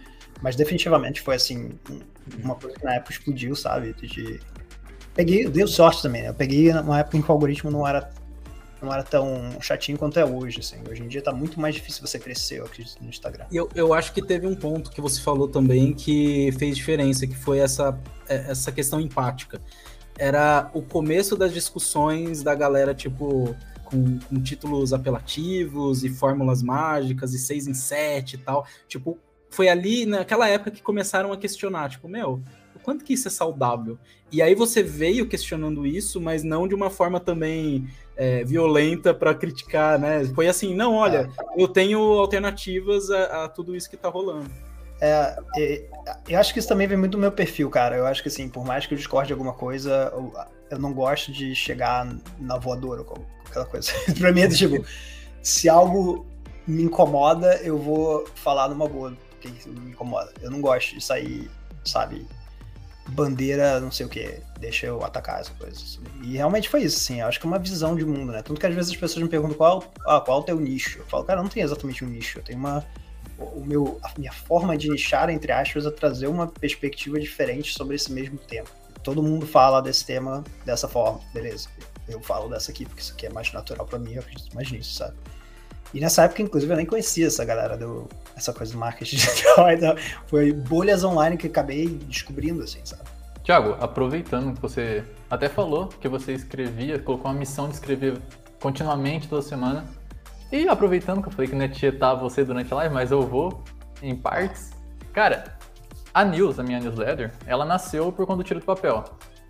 D: mas definitivamente foi assim, uma coisa que na época explodiu, sabe? De... Peguei, deu sorte também, né? Eu peguei numa época em que o algoritmo não era não era tão chatinho quanto é hoje, assim. Hoje em dia tá muito mais difícil você crescer, eu acredito, no Instagram.
C: Eu, eu acho que teve um ponto que você falou também que fez diferença, que foi essa, é, essa questão empática. Era o começo das discussões da galera, tipo, com, com títulos apelativos e fórmulas mágicas e seis em sete e tal. Tipo, foi ali naquela época que começaram a questionar, tipo, meu, quanto que isso é saudável? E aí você veio questionando isso, mas não de uma forma também é, violenta para criticar, né? Foi assim, não, olha, é. eu tenho alternativas a, a, tudo isso que tá rolando.
D: É, eu acho que isso também vem muito do meu perfil, cara. Eu acho que assim, por mais que eu discorde de alguma coisa, eu, eu não gosto de chegar na voadora ou aquela coisa. (laughs) pra mim é tipo, se algo me incomoda, eu vou falar numa boa, porque me incomoda. Eu não gosto de sair, sabe, bandeira, não sei o que, deixa eu atacar essa coisa. Assim. E realmente foi isso, assim, eu acho que é uma visão de mundo, né? Tanto que às vezes as pessoas me perguntam qual, ah, qual é o teu nicho. Eu falo, cara, não tenho exatamente um nicho, eu tenho uma. O meu, a minha forma de nichar, entre aspas, é trazer uma perspectiva diferente sobre esse mesmo tema. Todo mundo fala desse tema dessa forma, beleza. Eu falo dessa aqui, porque isso aqui é mais natural para mim, eu acredito mais nisso, sabe? E nessa época, inclusive, eu nem conhecia essa galera do. essa coisa do marketing (laughs) digital. Então, foi bolhas online que acabei descobrindo, assim, sabe?
B: Tiago, aproveitando que você até falou que você escrevia, colocou uma missão de escrever continuamente toda semana. E aproveitando que eu falei que não ia tietar você durante a live, mas eu vou em partes. Cara, a news, a minha newsletter, ela nasceu por quando eu tiro do papel.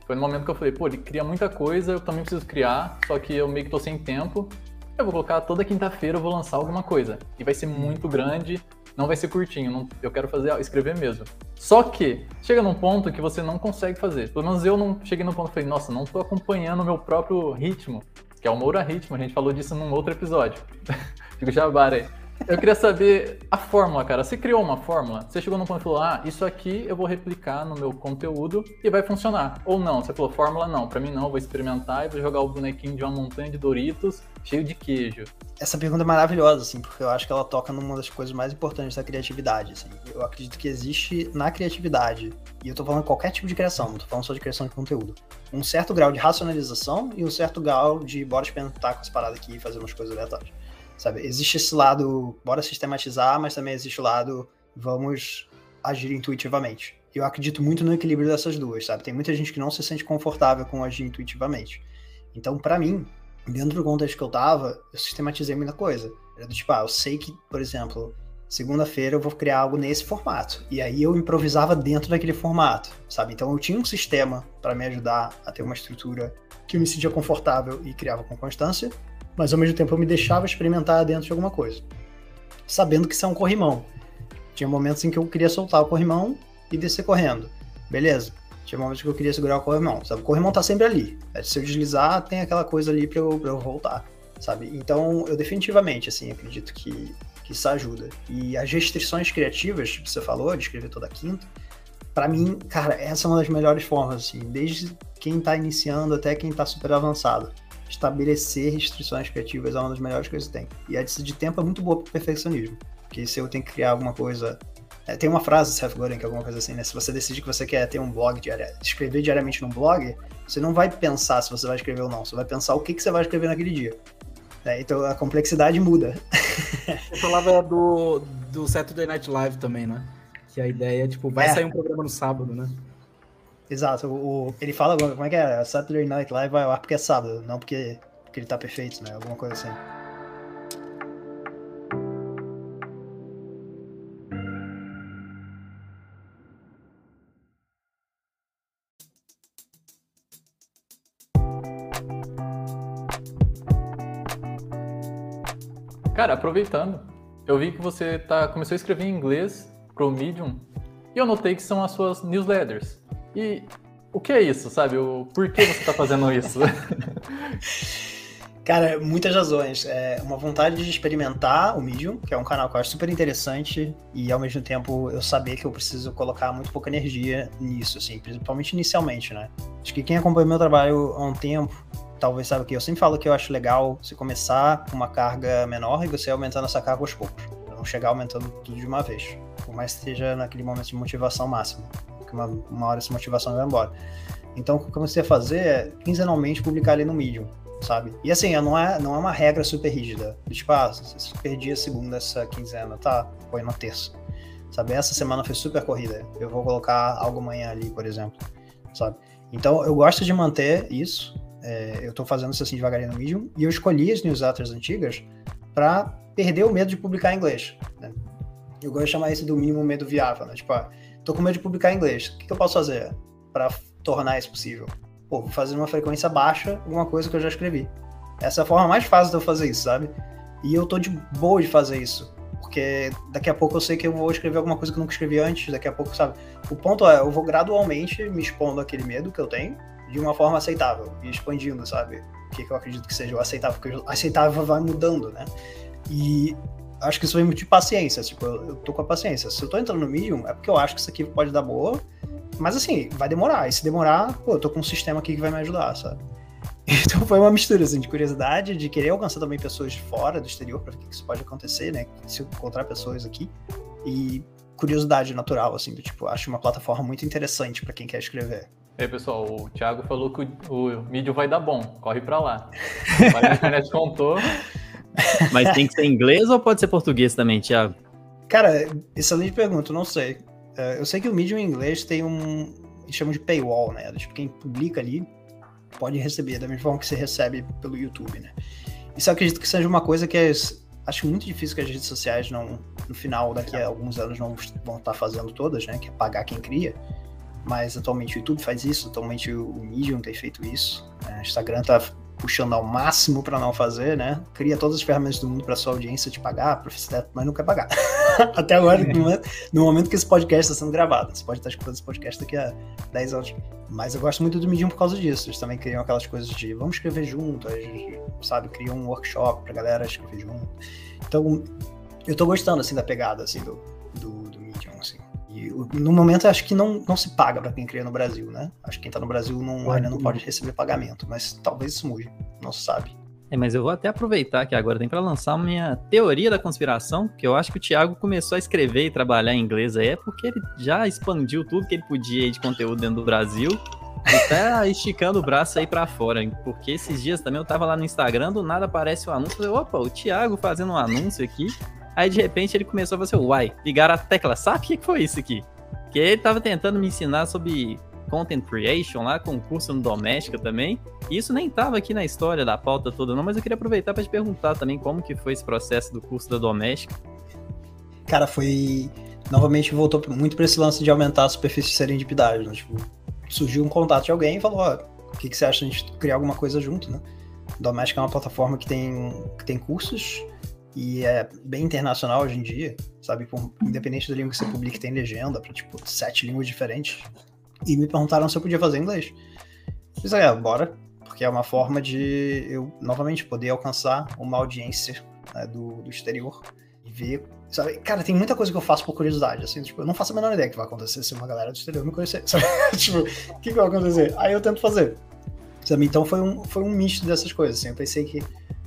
B: Foi no momento que eu falei, pô, ele cria muita coisa, eu também preciso criar, só que eu meio que tô sem tempo eu vou colocar toda quinta-feira eu vou lançar alguma coisa. E vai ser muito grande, não vai ser curtinho, não, eu quero fazer, escrever mesmo. Só que chega num ponto que você não consegue fazer. Pelo menos eu não cheguei num ponto e falei, nossa, não estou acompanhando o meu próprio ritmo, que é o Moura Ritmo, a gente falou disso num outro episódio. (laughs) Fico jabara aí. Eu queria saber a fórmula, cara. Você criou uma fórmula? Você chegou num ponto e falou: ah, isso aqui eu vou replicar no meu conteúdo e vai funcionar. Ou não? Você falou: fórmula não, para mim não, vou experimentar e vou jogar o bonequinho de uma montanha de Doritos cheio de queijo.
D: Essa pergunta é maravilhosa, assim, porque eu acho que ela toca numa das coisas mais importantes da criatividade, assim. Eu acredito que existe na criatividade, e eu tô falando qualquer tipo de criação, não tô falando só de criação de conteúdo, um certo grau de racionalização e um certo grau de bora experimentar com essa parada aqui e fazer umas coisas aleatórias sabe? Existe esse lado, bora sistematizar, mas também existe o lado, vamos agir intuitivamente. Eu acredito muito no equilíbrio dessas duas, sabe? Tem muita gente que não se sente confortável com agir intuitivamente. Então, para mim, dentro do contexto que eu tava, eu sistematizei muita coisa. Era do tipo, ah, eu sei que, por exemplo, segunda-feira eu vou criar algo nesse formato. E aí eu improvisava dentro daquele formato, sabe? Então eu tinha um sistema para me ajudar a ter uma estrutura que eu me sentia confortável e criava com constância mas ao mesmo tempo eu me deixava experimentar dentro de alguma coisa, sabendo que isso é um corrimão. Tinha momentos em que eu queria soltar o corrimão e descer correndo, beleza. Tinha momentos que eu queria segurar o corrimão, sabe? O corrimão tá sempre ali. É, se eu deslizar, tem aquela coisa ali para eu, eu voltar, sabe? Então, eu definitivamente, assim, acredito que, que isso ajuda. E as restrições criativas, que você falou, de escrever toda quinta, para mim, cara, essa é uma das melhores formas, assim, desde quem tá iniciando até quem tá super avançado estabelecer restrições criativas é uma das melhores coisas que tem. E a de tempo é muito boa para o perfeccionismo. Porque se eu tenho que criar alguma coisa. É, tem uma frase do Seth Godin que é alguma coisa assim, né? Se você decidir que você quer ter um blog diário, escrever diariamente num blog, você não vai pensar se você vai escrever ou não, você vai pensar o que, que você vai escrever naquele dia. É, então a complexidade muda. (laughs)
C: Você falava do, do Saturday Night Live também, né? Que a ideia é, tipo, vai é. sair um programa no sábado, né?
D: Exato. O, ele fala, como é que é? Saturday Night Live vai ar porque é sábado, não porque, porque ele tá perfeito, né? Alguma coisa assim.
B: Cara, aproveitando, eu vi que você tá, começou a escrever em inglês pro Medium e eu notei que são as suas newsletters. E o que é isso, sabe? O, por que você está fazendo isso? (laughs)
D: Cara, muitas razões. É uma vontade de experimentar o Medium, que é um canal que eu acho super interessante, e ao mesmo tempo eu saber que eu preciso colocar muito pouca energia nisso, assim, principalmente inicialmente, né? Acho que quem acompanha meu trabalho há um tempo, talvez saiba que eu sempre falo que eu acho legal você começar com uma carga menor e você aumentando essa carga aos poucos, não chegar aumentando tudo de uma vez, por mais que esteja naquele momento de motivação máxima uma, uma hora essa motivação vai embora. Então, o que eu comecei a fazer é quinzenalmente publicar ali no Medium, sabe? E assim, não é, não é uma regra super rígida. Tipo, ah, se perdi a segunda essa quinzena, tá, põe na terça. Sabe? Essa semana foi super corrida. Eu vou colocar algo amanhã ali, por exemplo, sabe? Então, eu gosto de manter isso. É, eu tô fazendo isso assim devagarinho no Medium. E eu escolhi as newsletters antigas para perder o medo de publicar em inglês. Né? Eu gosto de chamar isso do mínimo medo viável, né? Tipo, ah, tô com medo de publicar em inglês. O que, que eu posso fazer para tornar isso possível? Pô, vou fazer uma frequência baixa, alguma coisa que eu já escrevi. Essa é a forma mais fácil de eu fazer isso, sabe? E eu tô de boa de fazer isso. Porque daqui a pouco eu sei que eu vou escrever alguma coisa que eu nunca escrevi antes, daqui a pouco, sabe? O ponto é, eu vou gradualmente me expondo àquele medo que eu tenho de uma forma aceitável e expandindo, sabe? O que, que eu acredito que seja o aceitável, porque o aceitável vai mudando, né? E acho que isso vem muito de paciência, tipo, eu, eu tô com a paciência. Se eu tô entrando no Medium, é porque eu acho que isso aqui pode dar boa, mas assim, vai demorar. E se demorar, pô, eu tô com um sistema aqui que vai me ajudar, sabe? (laughs) Então foi uma mistura assim, de curiosidade, de querer alcançar também pessoas de fora do exterior para ver o que isso pode acontecer, né? Se eu encontrar pessoas aqui. E curiosidade natural, assim, do tipo, acho uma plataforma muito interessante para quem quer escrever.
B: E aí, pessoal, o Thiago falou que o, o vai dar bom, corre para lá. (laughs) internet contou.
A: Mas tem que ser inglês ou pode ser português também, Thiago?
D: Cara, excelente pergunta, não sei. É, eu sei que o Medium em inglês tem um. Eles chamam de paywall, né? Tipo, quem publica ali pode receber, da mesma forma que você recebe pelo YouTube, né? Isso eu acredito que seja uma coisa que é, acho muito difícil que as redes sociais não, no final, daqui a alguns anos, não vão estar fazendo todas, né? Que é pagar quem cria. Mas atualmente o YouTube faz isso, atualmente o Medium tem feito isso. Né? O Instagram tá puxando ao máximo para não fazer, né? Cria todas as ferramentas do mundo para sua audiência te pagar, mas não quer pagar. (laughs) Até agora, no momento, no momento, que esse podcast está sendo gravado. Você pode estar escutando esse podcast daqui a 10 anos. Mas eu gosto muito do Medium por causa disso. Eles também criam aquelas coisas de vamos escrever junto, sabe? Criam um workshop pra galera escrever junto. Então, eu tô gostando, assim, da pegada, assim, do, do. E no momento, acho que não, não se paga para quem cria no Brasil, né? Acho que quem tá no Brasil não, ainda não pode receber pagamento, mas talvez isso mude, não se sabe.
A: É, mas eu vou até aproveitar que agora tem para lançar minha teoria da conspiração, que eu acho que o Thiago começou a escrever e trabalhar em inglês aí, é porque ele já expandiu tudo que ele podia de conteúdo dentro do Brasil, até esticando o braço aí para fora, porque esses dias também eu tava lá no Instagram, do nada aparece o um anúncio, falei, opa, o Thiago fazendo um anúncio aqui, Aí de repente ele começou a fazer uai, ligar a tecla, sabe o que foi isso aqui? Que ele tava tentando me ensinar sobre content creation lá, com curso no Doméstica também. E isso nem tava aqui na história da pauta toda não, mas eu queria aproveitar para te perguntar também como que foi esse processo do curso da Doméstica.
D: Cara, foi novamente voltou muito para esse lance de aumentar a superfície de serendipidade, né? Tipo, surgiu um contato de alguém e falou, ó, oh, o que, que você acha de a gente criar alguma coisa junto, né? Doméstica é uma plataforma que tem, que tem cursos e é bem internacional hoje em dia, sabe? Por, independente da língua que você publique, tem legenda para tipo sete línguas diferentes. E me perguntaram se eu podia fazer inglês. Eu disse, é, bora, porque é uma forma de eu novamente poder alcançar uma audiência né, do, do exterior e ver. Sabe? Cara, tem muita coisa que eu faço por curiosidade, assim, tipo, eu não faço a menor ideia que vai acontecer se uma galera do exterior me conhecer. (laughs) Sabe? tipo, o que, que vai acontecer? Aí eu tento fazer. Sabe? Então foi um, foi um misto dessas coisas. Assim. Eu pensei que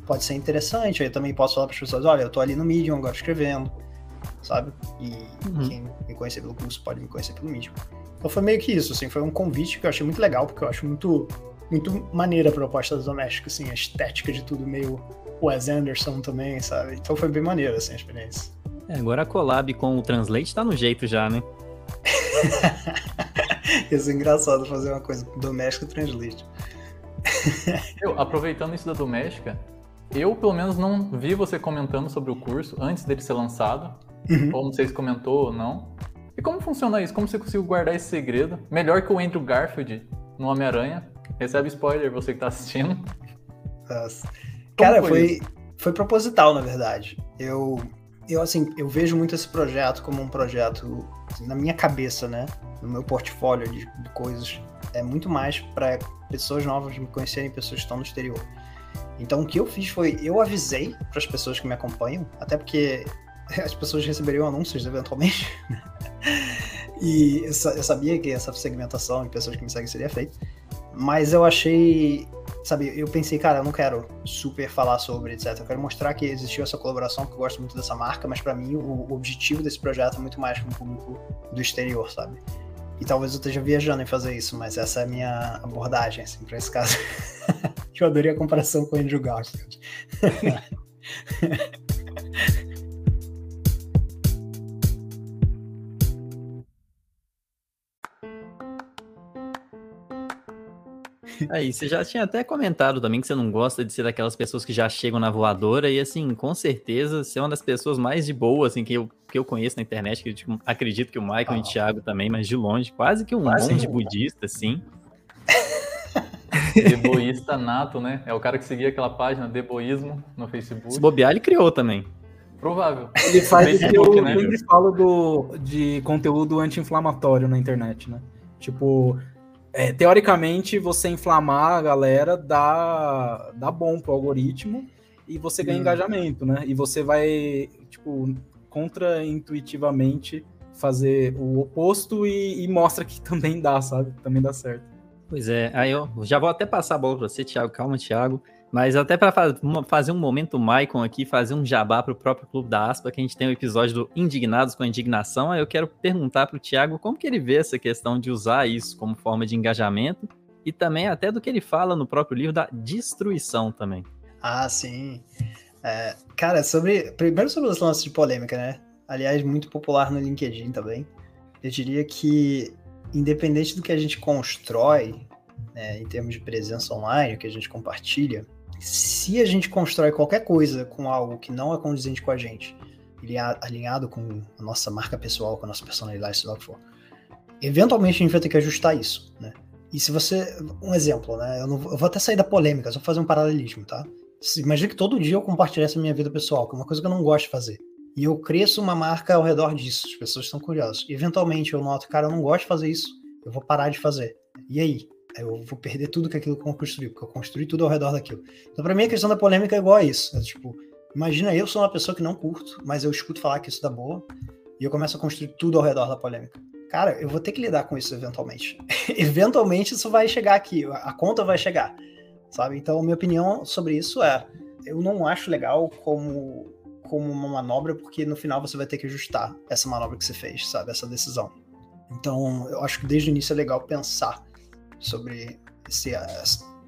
D: pode ser interessante. Aí eu também posso falar para as pessoas: olha, eu tô ali no Medium agora escrevendo, sabe? E uhum. quem me conhecer pelo curso pode me conhecer pelo Medium. Então foi meio que isso, assim, foi um convite que eu achei muito legal, porque eu acho muito, muito maneira a proposta da Doméstica, assim, a estética de tudo meio Wes Anderson também, sabe? Então foi bem maneiro, assim, a experiência.
A: É, agora a collab com o Translate tá no jeito já, né? (laughs)
D: Isso é engraçado fazer uma coisa com Doméstica e Translate. (laughs)
B: eu, aproveitando isso da Doméstica, eu, pelo menos, não vi você comentando sobre o curso antes dele ser lançado. Uhum. Ou não sei se comentou ou não. E como funciona isso? Como você conseguiu guardar esse segredo? Melhor que o Andrew Garfield no Homem-Aranha. Recebe spoiler, você que tá assistindo.
D: Nossa. Cara, foi, foi, foi, proposital, na verdade. Eu, eu, assim, eu vejo muito esse projeto como um projeto, na minha cabeça, né? No meu portfólio de, de coisas. É muito mais para pessoas novas me conhecerem, pessoas que estão no exterior. Então o que eu fiz foi, eu avisei para as pessoas que me acompanham, até porque (laughs) as pessoas receberiam anúncios eventualmente. (laughs) e eu, eu, sabia que essa segmentação de pessoas que me seguem seria feita. Mas eu achei, sabe, eu pensei, cara, eu não quero super falar sobre, etc. Eu quero mostrar que existiu essa colaboração, porque eu gosto muito dessa marca, mas para mim o, objetivo desse projeto é muito mais com público do exterior, sabe? E talvez eu esteja viajando em fazer isso, mas essa é a minha abordagem, assim, pra esse caso. (laughs) eu adorei a comparação com o Andrew Garfield. (laughs) (laughs)
A: Aí, você já tinha até comentado também que você não gosta de ser daquelas pessoas que já chegam na voadora, e assim, com certeza, você é uma das pessoas mais de boa, assim, que eu, que eu conheço na internet, que eu tipo, acredito que o Michael ah. e o Thiago também, mas de longe, quase que um quase monge budista, assim. (laughs)
B: Deboísta nato, né? É o cara que seguia aquela página Deboísmo no Facebook.
A: Se bobear, ele criou também.
B: Provável.
C: Ele faz o que eu né, sempre falo do, de conteúdo anti-inflamatório na internet, né? Tipo, é, teoricamente, você inflamar a galera dá, dá bom pro algoritmo e você ganha hum. engajamento, né? E você vai, tipo, contra-intuitivamente fazer o oposto e, e, mostra que (laughs) também dá, sabe? Também dá certo.
A: Pois é, aí eu já vou até passar a bola para você, Thiago. Calma, Thiago. Mas até para fazer um momento Maicon aqui, fazer um jabá para o próprio Clube da Aspa, que a gente tem um episódio do Indignados com a Indignação, aí eu quero perguntar para o Thiago como que ele vê essa questão de usar isso como forma de engajamento e também até do que ele fala no próprio livro da destruição também.
D: Ah, sim. É, cara, sobre primeiro sobre os lances de polêmica, né? Aliás, muito popular no LinkedIn também. Eu diria que, independente do que a gente constrói, né, em termos de presença online, que a gente compartilha, se a gente constrói qualquer coisa com algo que não é condizente com a gente, alinhado com a nossa marca pessoal, com a nossa personalidade, sei lá que for, eventualmente a gente vai ter que ajustar isso, né? E se você. Um exemplo, né? Eu, não, eu vou até sair da polêmica, só fazer um paralelismo, tá? Imagina que todo dia eu compartilhasse a minha vida pessoal, que é uma coisa que eu não gosto de fazer. E eu cresço uma marca ao redor disso, as pessoas estão curiosas. E eventualmente eu noto, cara, eu não gosto de fazer isso, eu vou parar de fazer. E aí? Eu vou perder tudo que aquilo construí, porque eu construí tudo ao redor daquilo. Então, para mim, a questão da polêmica é igual a isso. É, tipo, imagina eu sou uma pessoa que não curto, mas eu escuto falar que isso dá boa, e eu começo a construir tudo ao redor da polêmica. Cara, eu vou ter que lidar com isso eventualmente. (laughs) eventualmente isso vai chegar aqui, a conta vai chegar, sabe? Então, minha opinião sobre isso é: eu não acho legal como, como uma manobra, porque no final você vai ter que ajustar essa manobra que você fez, sabe? Essa decisão. Então, eu acho que desde o início é legal pensar sobre esse,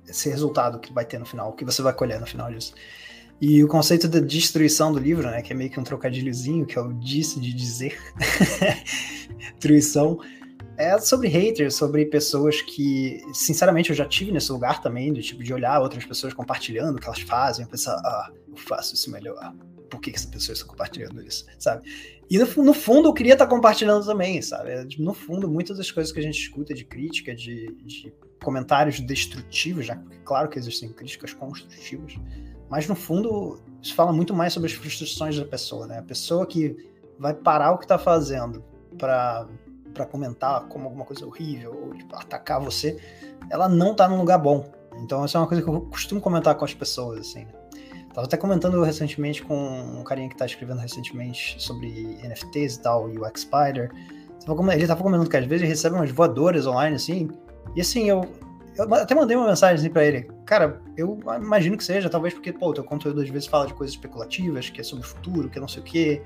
D: esse resultado que vai ter no final, o que você vai colher no final disso. E o conceito da destruição do livro, né, que é meio que um trocadilhozinho, que é o disse de dizer, (laughs) destruição, é sobre haters, sobre pessoas que, sinceramente, eu já tive nesse lugar também, de tipo de olhar outras pessoas compartilhando o que elas fazem, pensar, ah, eu faço isso melhor. Por que, que essa pessoa está compartilhando isso, sabe? E no, no, fundo eu queria estar compartilhando também, sabe? É, no fundo, muitas das coisas que a gente escuta de crítica, de, de comentários destrutivos, já porque claro que existem críticas construtivas, mas no fundo isso fala muito mais sobre as frustrações da pessoa, né? A pessoa que vai parar o que está fazendo para para comentar como alguma coisa horrível ou tipo, atacar você, ela não está num lugar bom. Então essa é uma coisa que eu costumo comentar com as pessoas assim. Né? Tava até comentando recentemente com um carinha que tá escrevendo recentemente sobre NFTs e tal, e o X-Spider. Ele tava comentando que às vezes ele recebe umas voadoras online, assim, e assim, eu, eu até mandei uma mensagem assim pra ele. Cara, eu imagino que seja, talvez porque, pô, o teu conteúdo às vezes fala de coisas especulativas, que é sobre o futuro, que é não sei o quê.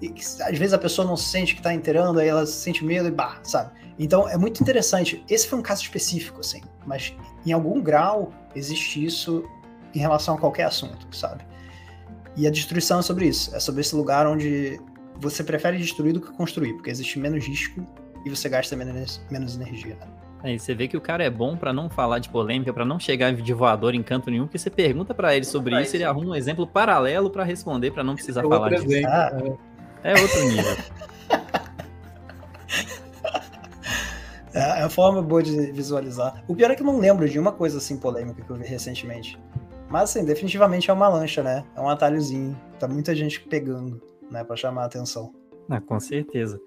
D: E que, às vezes a pessoa não sente que tá inteirando, aí ela sente medo e bah, sabe? Então é muito interessante. Esse foi um caso específico, assim, mas em algum grau existe isso em relação a qualquer assunto, sabe? E a destruição é sobre isso. É sobre esse lugar onde você prefere destruir do que construir, porque existe menos risco e você gasta menos, menos energia. Né?
A: Aí você vê que o cara é bom para não falar de polêmica, para não chegar de voador em canto nenhum, porque você pergunta para ele sobre isso, ele arruma um exemplo paralelo para responder, para não precisar é falar disso. Ah. É outro nível. (laughs)
D: É, é uma forma boa de visualizar. O pior é que eu não lembro de uma coisa assim polêmica que eu vi recentemente. Mas, assim, definitivamente é uma lancha, né? É um atalhozinho. Tá muita gente pegando, né? Pra chamar a atenção.
A: Ah, com certeza.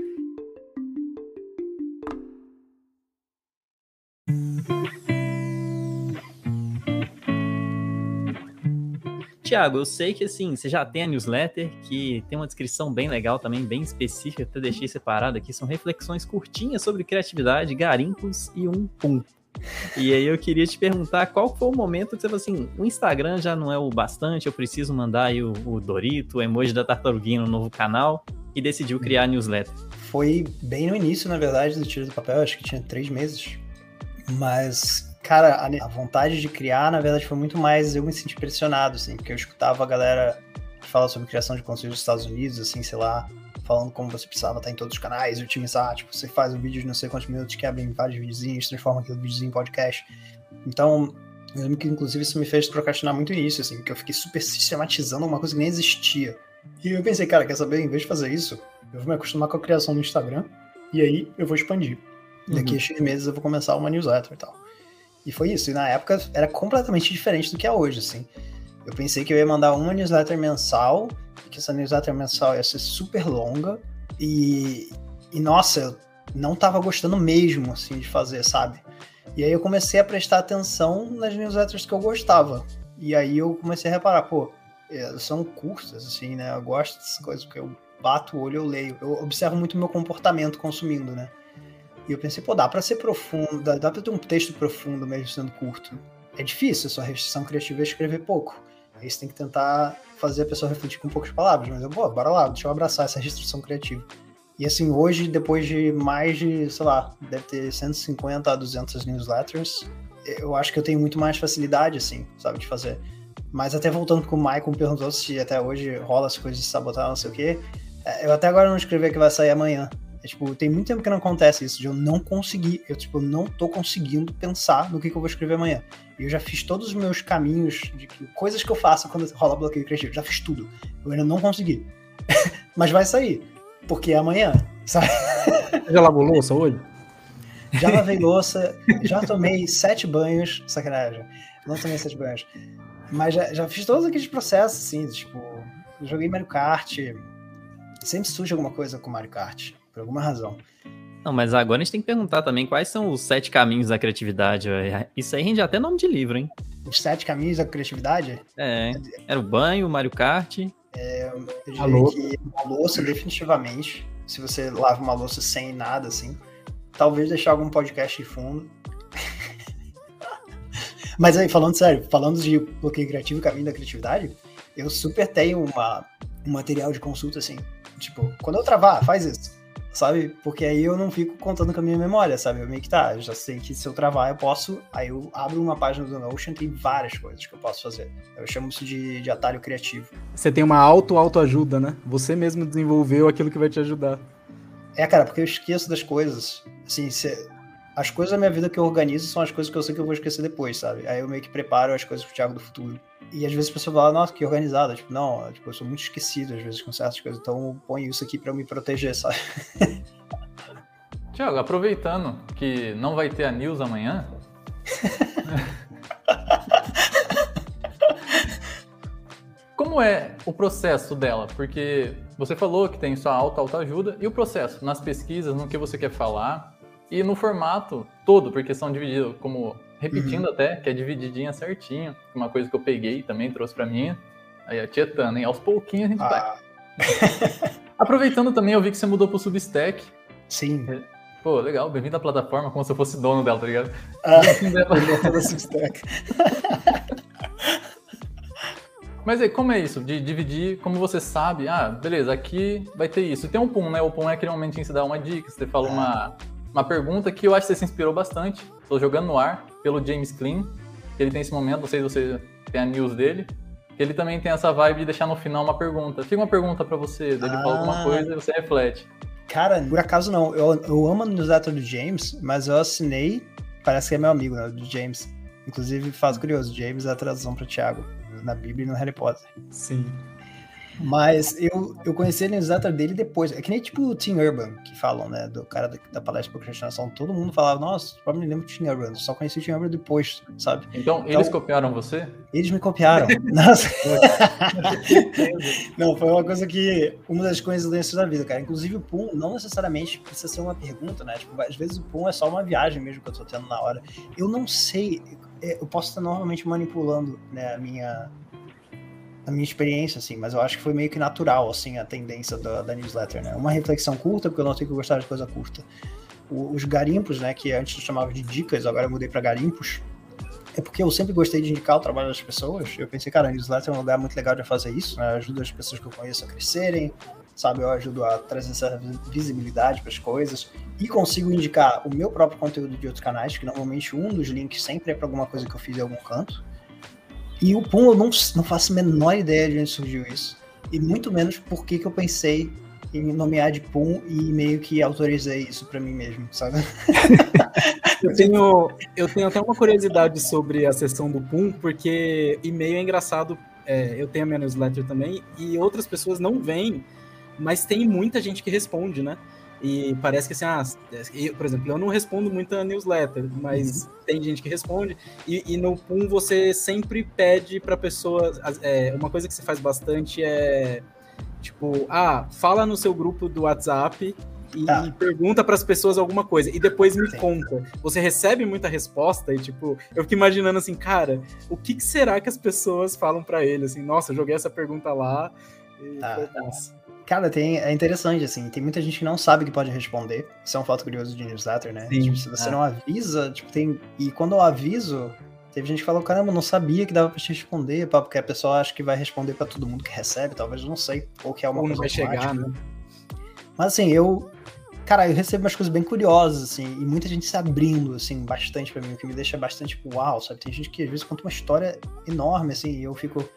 A: Tiago, eu sei que assim, você já tem a newsletter, que tem uma descrição bem legal também, bem específica, até deixei separado aqui, são reflexões curtinhas sobre criatividade, garimpos e um pum. E aí eu queria te perguntar qual foi o momento que você falou assim, o Instagram já não é o bastante, eu preciso mandar aí o, o Dorito, o emoji da tartaruguinha no novo canal, e decidiu criar a newsletter.
D: Foi bem no início, na verdade, do Tiro do Papel, acho que tinha três meses. Mas, cara, a, vontade de criar, na verdade, foi muito mais eu me senti pressionado, assim, porque eu escutava a galera falar sobre criação de conteúdo dos Estados Unidos, assim, sei lá, falando como você precisava estar em todos os canais, o time, ah, tipo, você faz um vídeo de não sei quantos minutos, quebra em vários videozinhos, transforma aquele videozinho em podcast. Então, eu lembro que, inclusive, isso me fez procrastinar muito nisso, assim, que eu fiquei super sistematizando uma coisa que nem existia. E eu pensei, cara, quer saber? Em vez de fazer isso, eu vou me acostumar com a criação do Instagram e aí eu vou expandir. Daqui uhum. a X meses eu vou começar uma newsletter e tal. E foi isso. E na época era completamente diferente do que é hoje, assim. Eu pensei que eu ia mandar uma newsletter mensal, que essa newsletter mensal ia ser super longa. E, e nossa, eu não tava gostando mesmo, assim, de fazer, sabe? E aí eu comecei a prestar atenção nas newsletters que eu gostava. E aí eu comecei a reparar, pô, é, são curtas, assim, né? Eu gosto dessas coisas, porque eu bato o olho, eu leio. Eu observo muito o meu comportamento consumindo, né? E eu pensei, pô, dá pra ser profundo, dá, dá pra ter um texto profundo mesmo sendo curto. É difícil, a sua restrição criativa é escrever pouco. Aí você tem que tentar fazer a pessoa refletir com poucas palavras, mas eu, pô, bora lá, deixa eu abraçar essa restrição criativa. E assim, hoje, depois de mais de, sei lá, deve ter 150 a 200 newsletters, eu acho que eu tenho muito mais facilidade, assim, sabe, de fazer. Mas até voltando com o Michael perguntou se até hoje rola as coisas de sabotar, não sei o quê. É, eu até agora não escrevi que vai sair amanhã. É, tipo, tem muito tempo que não acontece isso, de eu não conseguir, eu, tipo, não tô conseguindo pensar no que, que eu vou escrever amanhã. Eu já fiz todos os meus caminhos de que, coisas que eu faço quando rola bloqueio criativo, já fiz tudo. Eu ainda não consegui. (laughs) Mas vai sair, porque é amanhã, sabe? (laughs)
C: Já lavou louça hoje?
D: Já lavei (laughs) louça, já tomei sete banhos, sacanagem, não tomei sete banhos. Mas já, já fiz todos aqueles processos, assim, tipo, joguei Mario Kart, sempre surge alguma coisa com Mario Kart por alguma razão.
A: Não, mas agora a gente tem que perguntar também quais são os sete caminhos da criatividade. Isso aí rende até nome de livro, hein?
D: Os sete caminhos da criatividade?
A: É. Era o banho, o Mario Kart.
D: É, eu diria a louça. que a louça, definitivamente. Se você lava uma louça sem nada, assim. Talvez deixar algum podcast de fundo. (laughs) Mas aí, falando sério, falando de bloqueio criativo, caminho da criatividade, eu super tenho uma, um material de consulta, assim. Tipo, quando eu travar, faz isso sabe? Porque aí eu não fico contando com a minha memória, sabe? Eu meio que tá, eu já sei que se eu travar eu posso, aí eu abro uma página do Notion, tem várias coisas que eu posso fazer. Eu chamo isso de, de atalho criativo.
C: Você tem uma auto-autoajuda, né? Você mesmo desenvolveu aquilo que vai te ajudar.
D: É, cara, porque eu esqueço das coisas. Assim, se, as coisas da minha vida que eu organizo são as coisas que eu sei que eu vou esquecer depois, sabe? Aí eu meio que preparo as coisas pro Thiago do futuro. E às vezes a pessoa fala, nossa, que organizada. Tipo, não, tipo, eu sou muito esquecido às vezes com certas coisas, então põe isso aqui para me proteger, sabe? (laughs)
B: Tiago, aproveitando que não vai ter a news amanhã. (laughs) Como é o processo dela? Porque você falou que tem sua alta autoajuda e o processo nas pesquisas, no que você quer falar, e no formato todo, porque são divididos, como repetindo uhum. até, que é divididinha certinho. Uma coisa que eu peguei também trouxe para mim. Aí a tietando, hein? Aos pouquinhos a gente ah. vai. (laughs) Aproveitando também, eu vi que você mudou pro Substack.
D: Sim. É,
B: pô, legal, bem-vindo à plataforma, como se eu fosse dono dela, tá ligado?
D: Ah, (laughs) da Substack. (laughs)
B: Mas aí, como é isso? De dividir, como você sabe, ah, beleza, aqui vai ter isso. Tem um PUM, né? O PUM é aquele momentinho que você dá uma dica, você fala uma, uma pergunta que eu acho que você se inspirou bastante. Estou jogando no ar pelo James Clean. Ele tem esse momento, não sei se você tem a news dele. Ele também tem essa vibe de deixar no final uma pergunta. Fica uma pergunta para você, ele ah. fala alguma coisa e você reflete.
D: Cara, por acaso não. Eu, eu amo a newsletter do James, mas eu assinei. Parece que é meu amigo, né? Do James. Inclusive, faz curioso, James é a tradução para Tiago, na Bíblia e no Harry Potter.
C: Sim.
D: Mas eu, eu conheci a newsletter dele depois. É que nem tipo o Tim Urban, que falam, né? Do cara da, da palestra de procrastinação. Todo mundo falava, nossa, eu me lembro do Tim Urban. Eu só conheci o Tim Urban depois, sabe?
B: Então, então eles copiaram você?
D: Eles me copiaram. (laughs) nossa. não, foi uma coisa que. Uma das coincidências da vida, cara. Inclusive, o Pum não necessariamente precisa ser uma pergunta, né? Tipo, às vezes o Pum é só uma viagem mesmo que eu tô tendo na hora. Eu não sei. Eu posso estar normalmente manipulando né, a minha a minha experiência, assim, mas eu acho que foi meio que natural, assim, a tendência da, da newsletter, né? Uma reflexão curta, porque eu notei que eu gostava de coisa curta. O, os garimpos, né, que antes eu chamava de dicas, agora eu mudei para garimpos, é porque eu sempre gostei de indicar o trabalho das pessoas. Eu pensei, cara, a newsletter é um lugar muito legal de fazer isso, né? Ajuda as pessoas que eu conheço a crescerem, sabe? Eu ajudo a trazer essa visibilidade para as coisas e consigo indicar o meu próprio conteúdo de outros canais, que normalmente um dos links sempre é para alguma coisa que eu fiz em algum canto. E o Pum, eu não, não faço a menor ideia de onde surgiu isso. E muito menos por que eu pensei em me nomear de Pum e meio que autorizei isso para mim mesmo, sabe?
C: eu, tenho, eu tenho até uma curiosidade sobre a sessão do Pum, porque e-mail é engraçado. É, eu tenho a minha newsletter também, e outras pessoas não veem, mas tem muita gente que responde, né? E parece que assim, ah, eu, por exemplo, eu não respondo muita newsletter, mas uhum. tem gente que responde. E, e, no Pum você sempre pede para pessoa. É, uma coisa que você faz bastante é tipo, ah, fala no seu grupo do WhatsApp e, tá. pergunta para as pessoas alguma coisa e depois me Sim. conta. Você recebe muita resposta e tipo, eu fico imaginando assim, cara, o que, que será que as pessoas falam para ele assim? Nossa, joguei essa pergunta lá. E tá.
D: Cara, tem, é interessante, assim, tem muita gente que não sabe que pode responder. Isso é um fato curioso de newsletter, né? Sim, tipo, se você é. não avisa, tipo, tem. E quando eu aviso, teve gente que falou, caramba, não sabia que dava pra te responder, pá, porque a pessoa acha que vai responder para todo mundo que recebe, talvez não sei, ou que é uma ou coisa
C: vai chegar, né?
D: Mas assim, eu. Cara, eu recebo umas coisas bem curiosas, assim, e muita gente se abrindo, assim, bastante para mim, o que me deixa bastante, tipo, uau, sabe? Tem gente que às vezes conta uma história enorme, assim, e eu fico.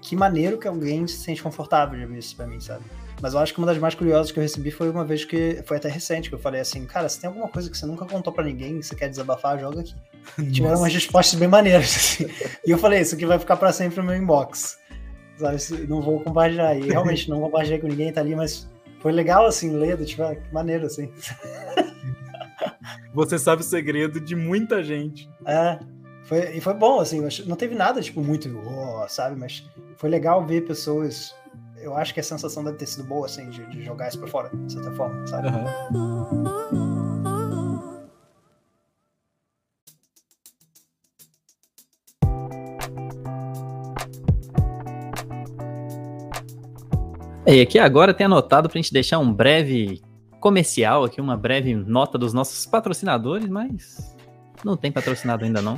D: Que maneiro que alguém se sente confortável de abrir isso pra mim, sabe? Mas eu acho que uma das mais curiosas que eu recebi foi uma vez que foi até recente, que eu falei assim, cara, se tem alguma coisa que você nunca contou para ninguém, que você quer desabafar, joga aqui. (laughs) E tiveram umas respostas bem maneiras, assim. E eu falei, isso aqui vai ficar para sempre no meu inbox. Sabe, não vou compartilhar. E realmente não compartilhei com ninguém, tá ali, mas foi legal, assim, ler, tipo, ah, que maneiro, assim. (laughs)
C: Você sabe o segredo de muita gente.
D: É, foi, e foi bom, assim, não teve nada, tipo, muito, oh, sabe, mas foi legal ver pessoas eu acho que a sensação deve ter sido boa, assim, de, de jogar isso pra fora, de certa forma, sabe? Uhum.
A: E aqui agora tem anotado para a gente deixar um breve comercial aqui, uma breve nota dos nossos patrocinadores, mas não tem patrocinado ainda não.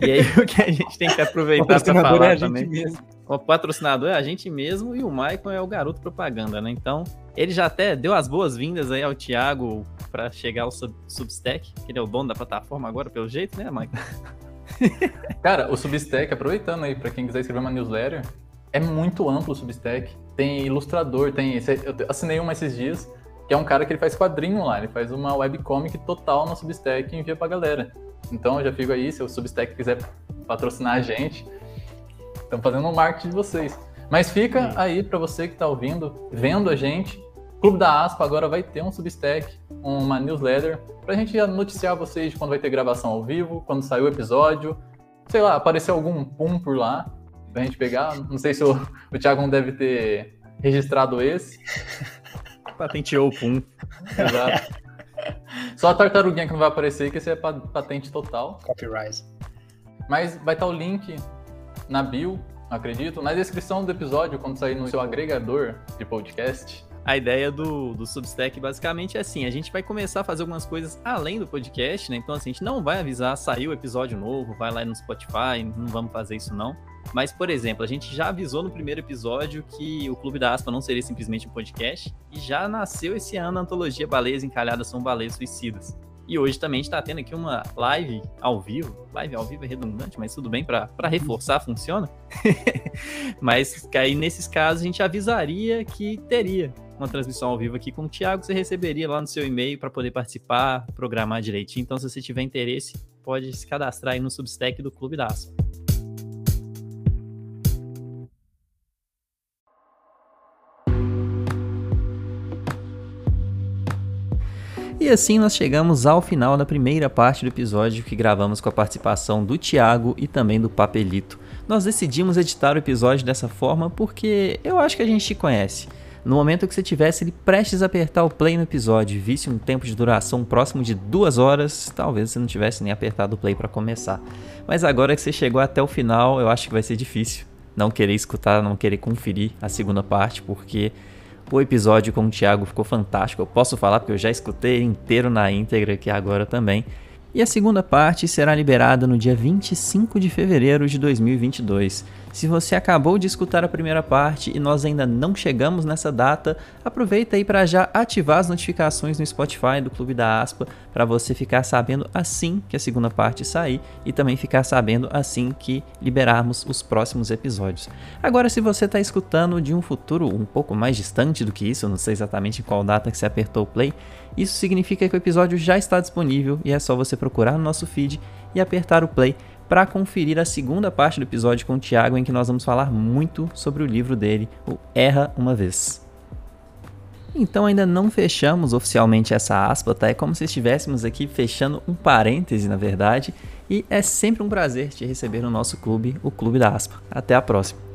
A: E aí (laughs) o que a gente tem que aproveitar para falar é também. Mesmo. O patrocinador é a gente mesmo e o Maicon é o garoto propaganda, né? Então, ele já até deu as boas-vindas aí ao Thiago para chegar ao sub Substack, que ele é o dono da plataforma agora, pelo jeito, né, Maicon? (laughs)
B: Cara, o Substack, aproveitando aí para quem quiser escrever uma newsletter, é muito amplo o Substack. Tem ilustrador, tem. Eu assinei uma esses dias, que é um cara que ele faz quadrinho lá, ele faz uma webcomic total no Substack e envia pra galera. Então eu já fico aí, se o Substack quiser patrocinar a gente, estamos fazendo um marketing de vocês. Mas fica Sim. aí para você que está ouvindo, vendo a gente. Clube da Aspa agora vai ter um Substack, uma newsletter, para a gente noticiar vocês de quando vai ter gravação ao vivo, quando sair o episódio. Sei lá, aparecer algum pum por lá, pra gente pegar. Não sei se o, o Thiago não deve ter registrado esse.
A: Patenteou o pum.
B: Exato. Só a tartaruguinha que não vai aparecer, que esse é patente total.
D: Copyright.
B: Mas vai estar o link na bio, acredito, na descrição do episódio, quando sair no seu agregador de podcast.
A: A ideia do, do Substack basicamente é assim: a gente vai começar a fazer algumas coisas além do podcast, né? Então, assim, a gente não vai avisar, saiu o episódio novo, vai lá no Spotify, não vamos fazer isso não. Mas, por exemplo, a gente já avisou no primeiro episódio que o Clube da Aspa não seria simplesmente um podcast, e já nasceu esse ano a antologia Baleias Encalhadas São Baleias Suicidas. E hoje também está tendo aqui uma live ao vivo. Live ao vivo é redundante, mas tudo bem, para reforçar, funciona. (laughs) mas aí nesses casos a gente avisaria que teria uma transmissão ao vivo aqui com o Thiago. Você receberia lá no seu e-mail para poder participar, programar direitinho. Então, se você tiver interesse, pode se cadastrar aí no Substack do Clube da Aspa. E assim nós chegamos ao final da primeira parte do episódio que gravamos com a participação do Thiago e também do Papelito. Nós decidimos editar o episódio dessa forma porque eu acho que a gente te conhece. No momento que você tivesse ele prestes a apertar o play no episódio e visse um tempo de duração próximo de duas horas, talvez você não tivesse nem apertado o play para começar. Mas agora que você chegou até o final, eu acho que vai ser difícil não querer escutar, não querer conferir a segunda parte, porque o episódio com o Thiago ficou fantástico. Eu posso falar porque eu já escutei inteiro na íntegra aqui agora também. E a segunda parte será liberada no dia 25 de fevereiro de 2022. Se você acabou de escutar a primeira parte e nós ainda não chegamos nessa data, aproveita aí para já ativar as notificações no Spotify do Clube da Aspa para você ficar sabendo assim que a segunda parte sair e também ficar sabendo assim que liberarmos os próximos episódios. Agora, se você está escutando de um futuro um pouco mais distante do que isso, não sei exatamente em qual data que você apertou o play, isso significa que o episódio já está disponível e é só você procurar no nosso feed e apertar o play para conferir a segunda parte do episódio com o Thiago, em que nós vamos falar muito sobre o livro dele, o Erra uma Vez. Então ainda não fechamos oficialmente essa aspa, tá? É como se estivéssemos aqui fechando um parêntese, na verdade. E é sempre um prazer te receber no nosso clube, o Clube da Aspa. Até a próxima.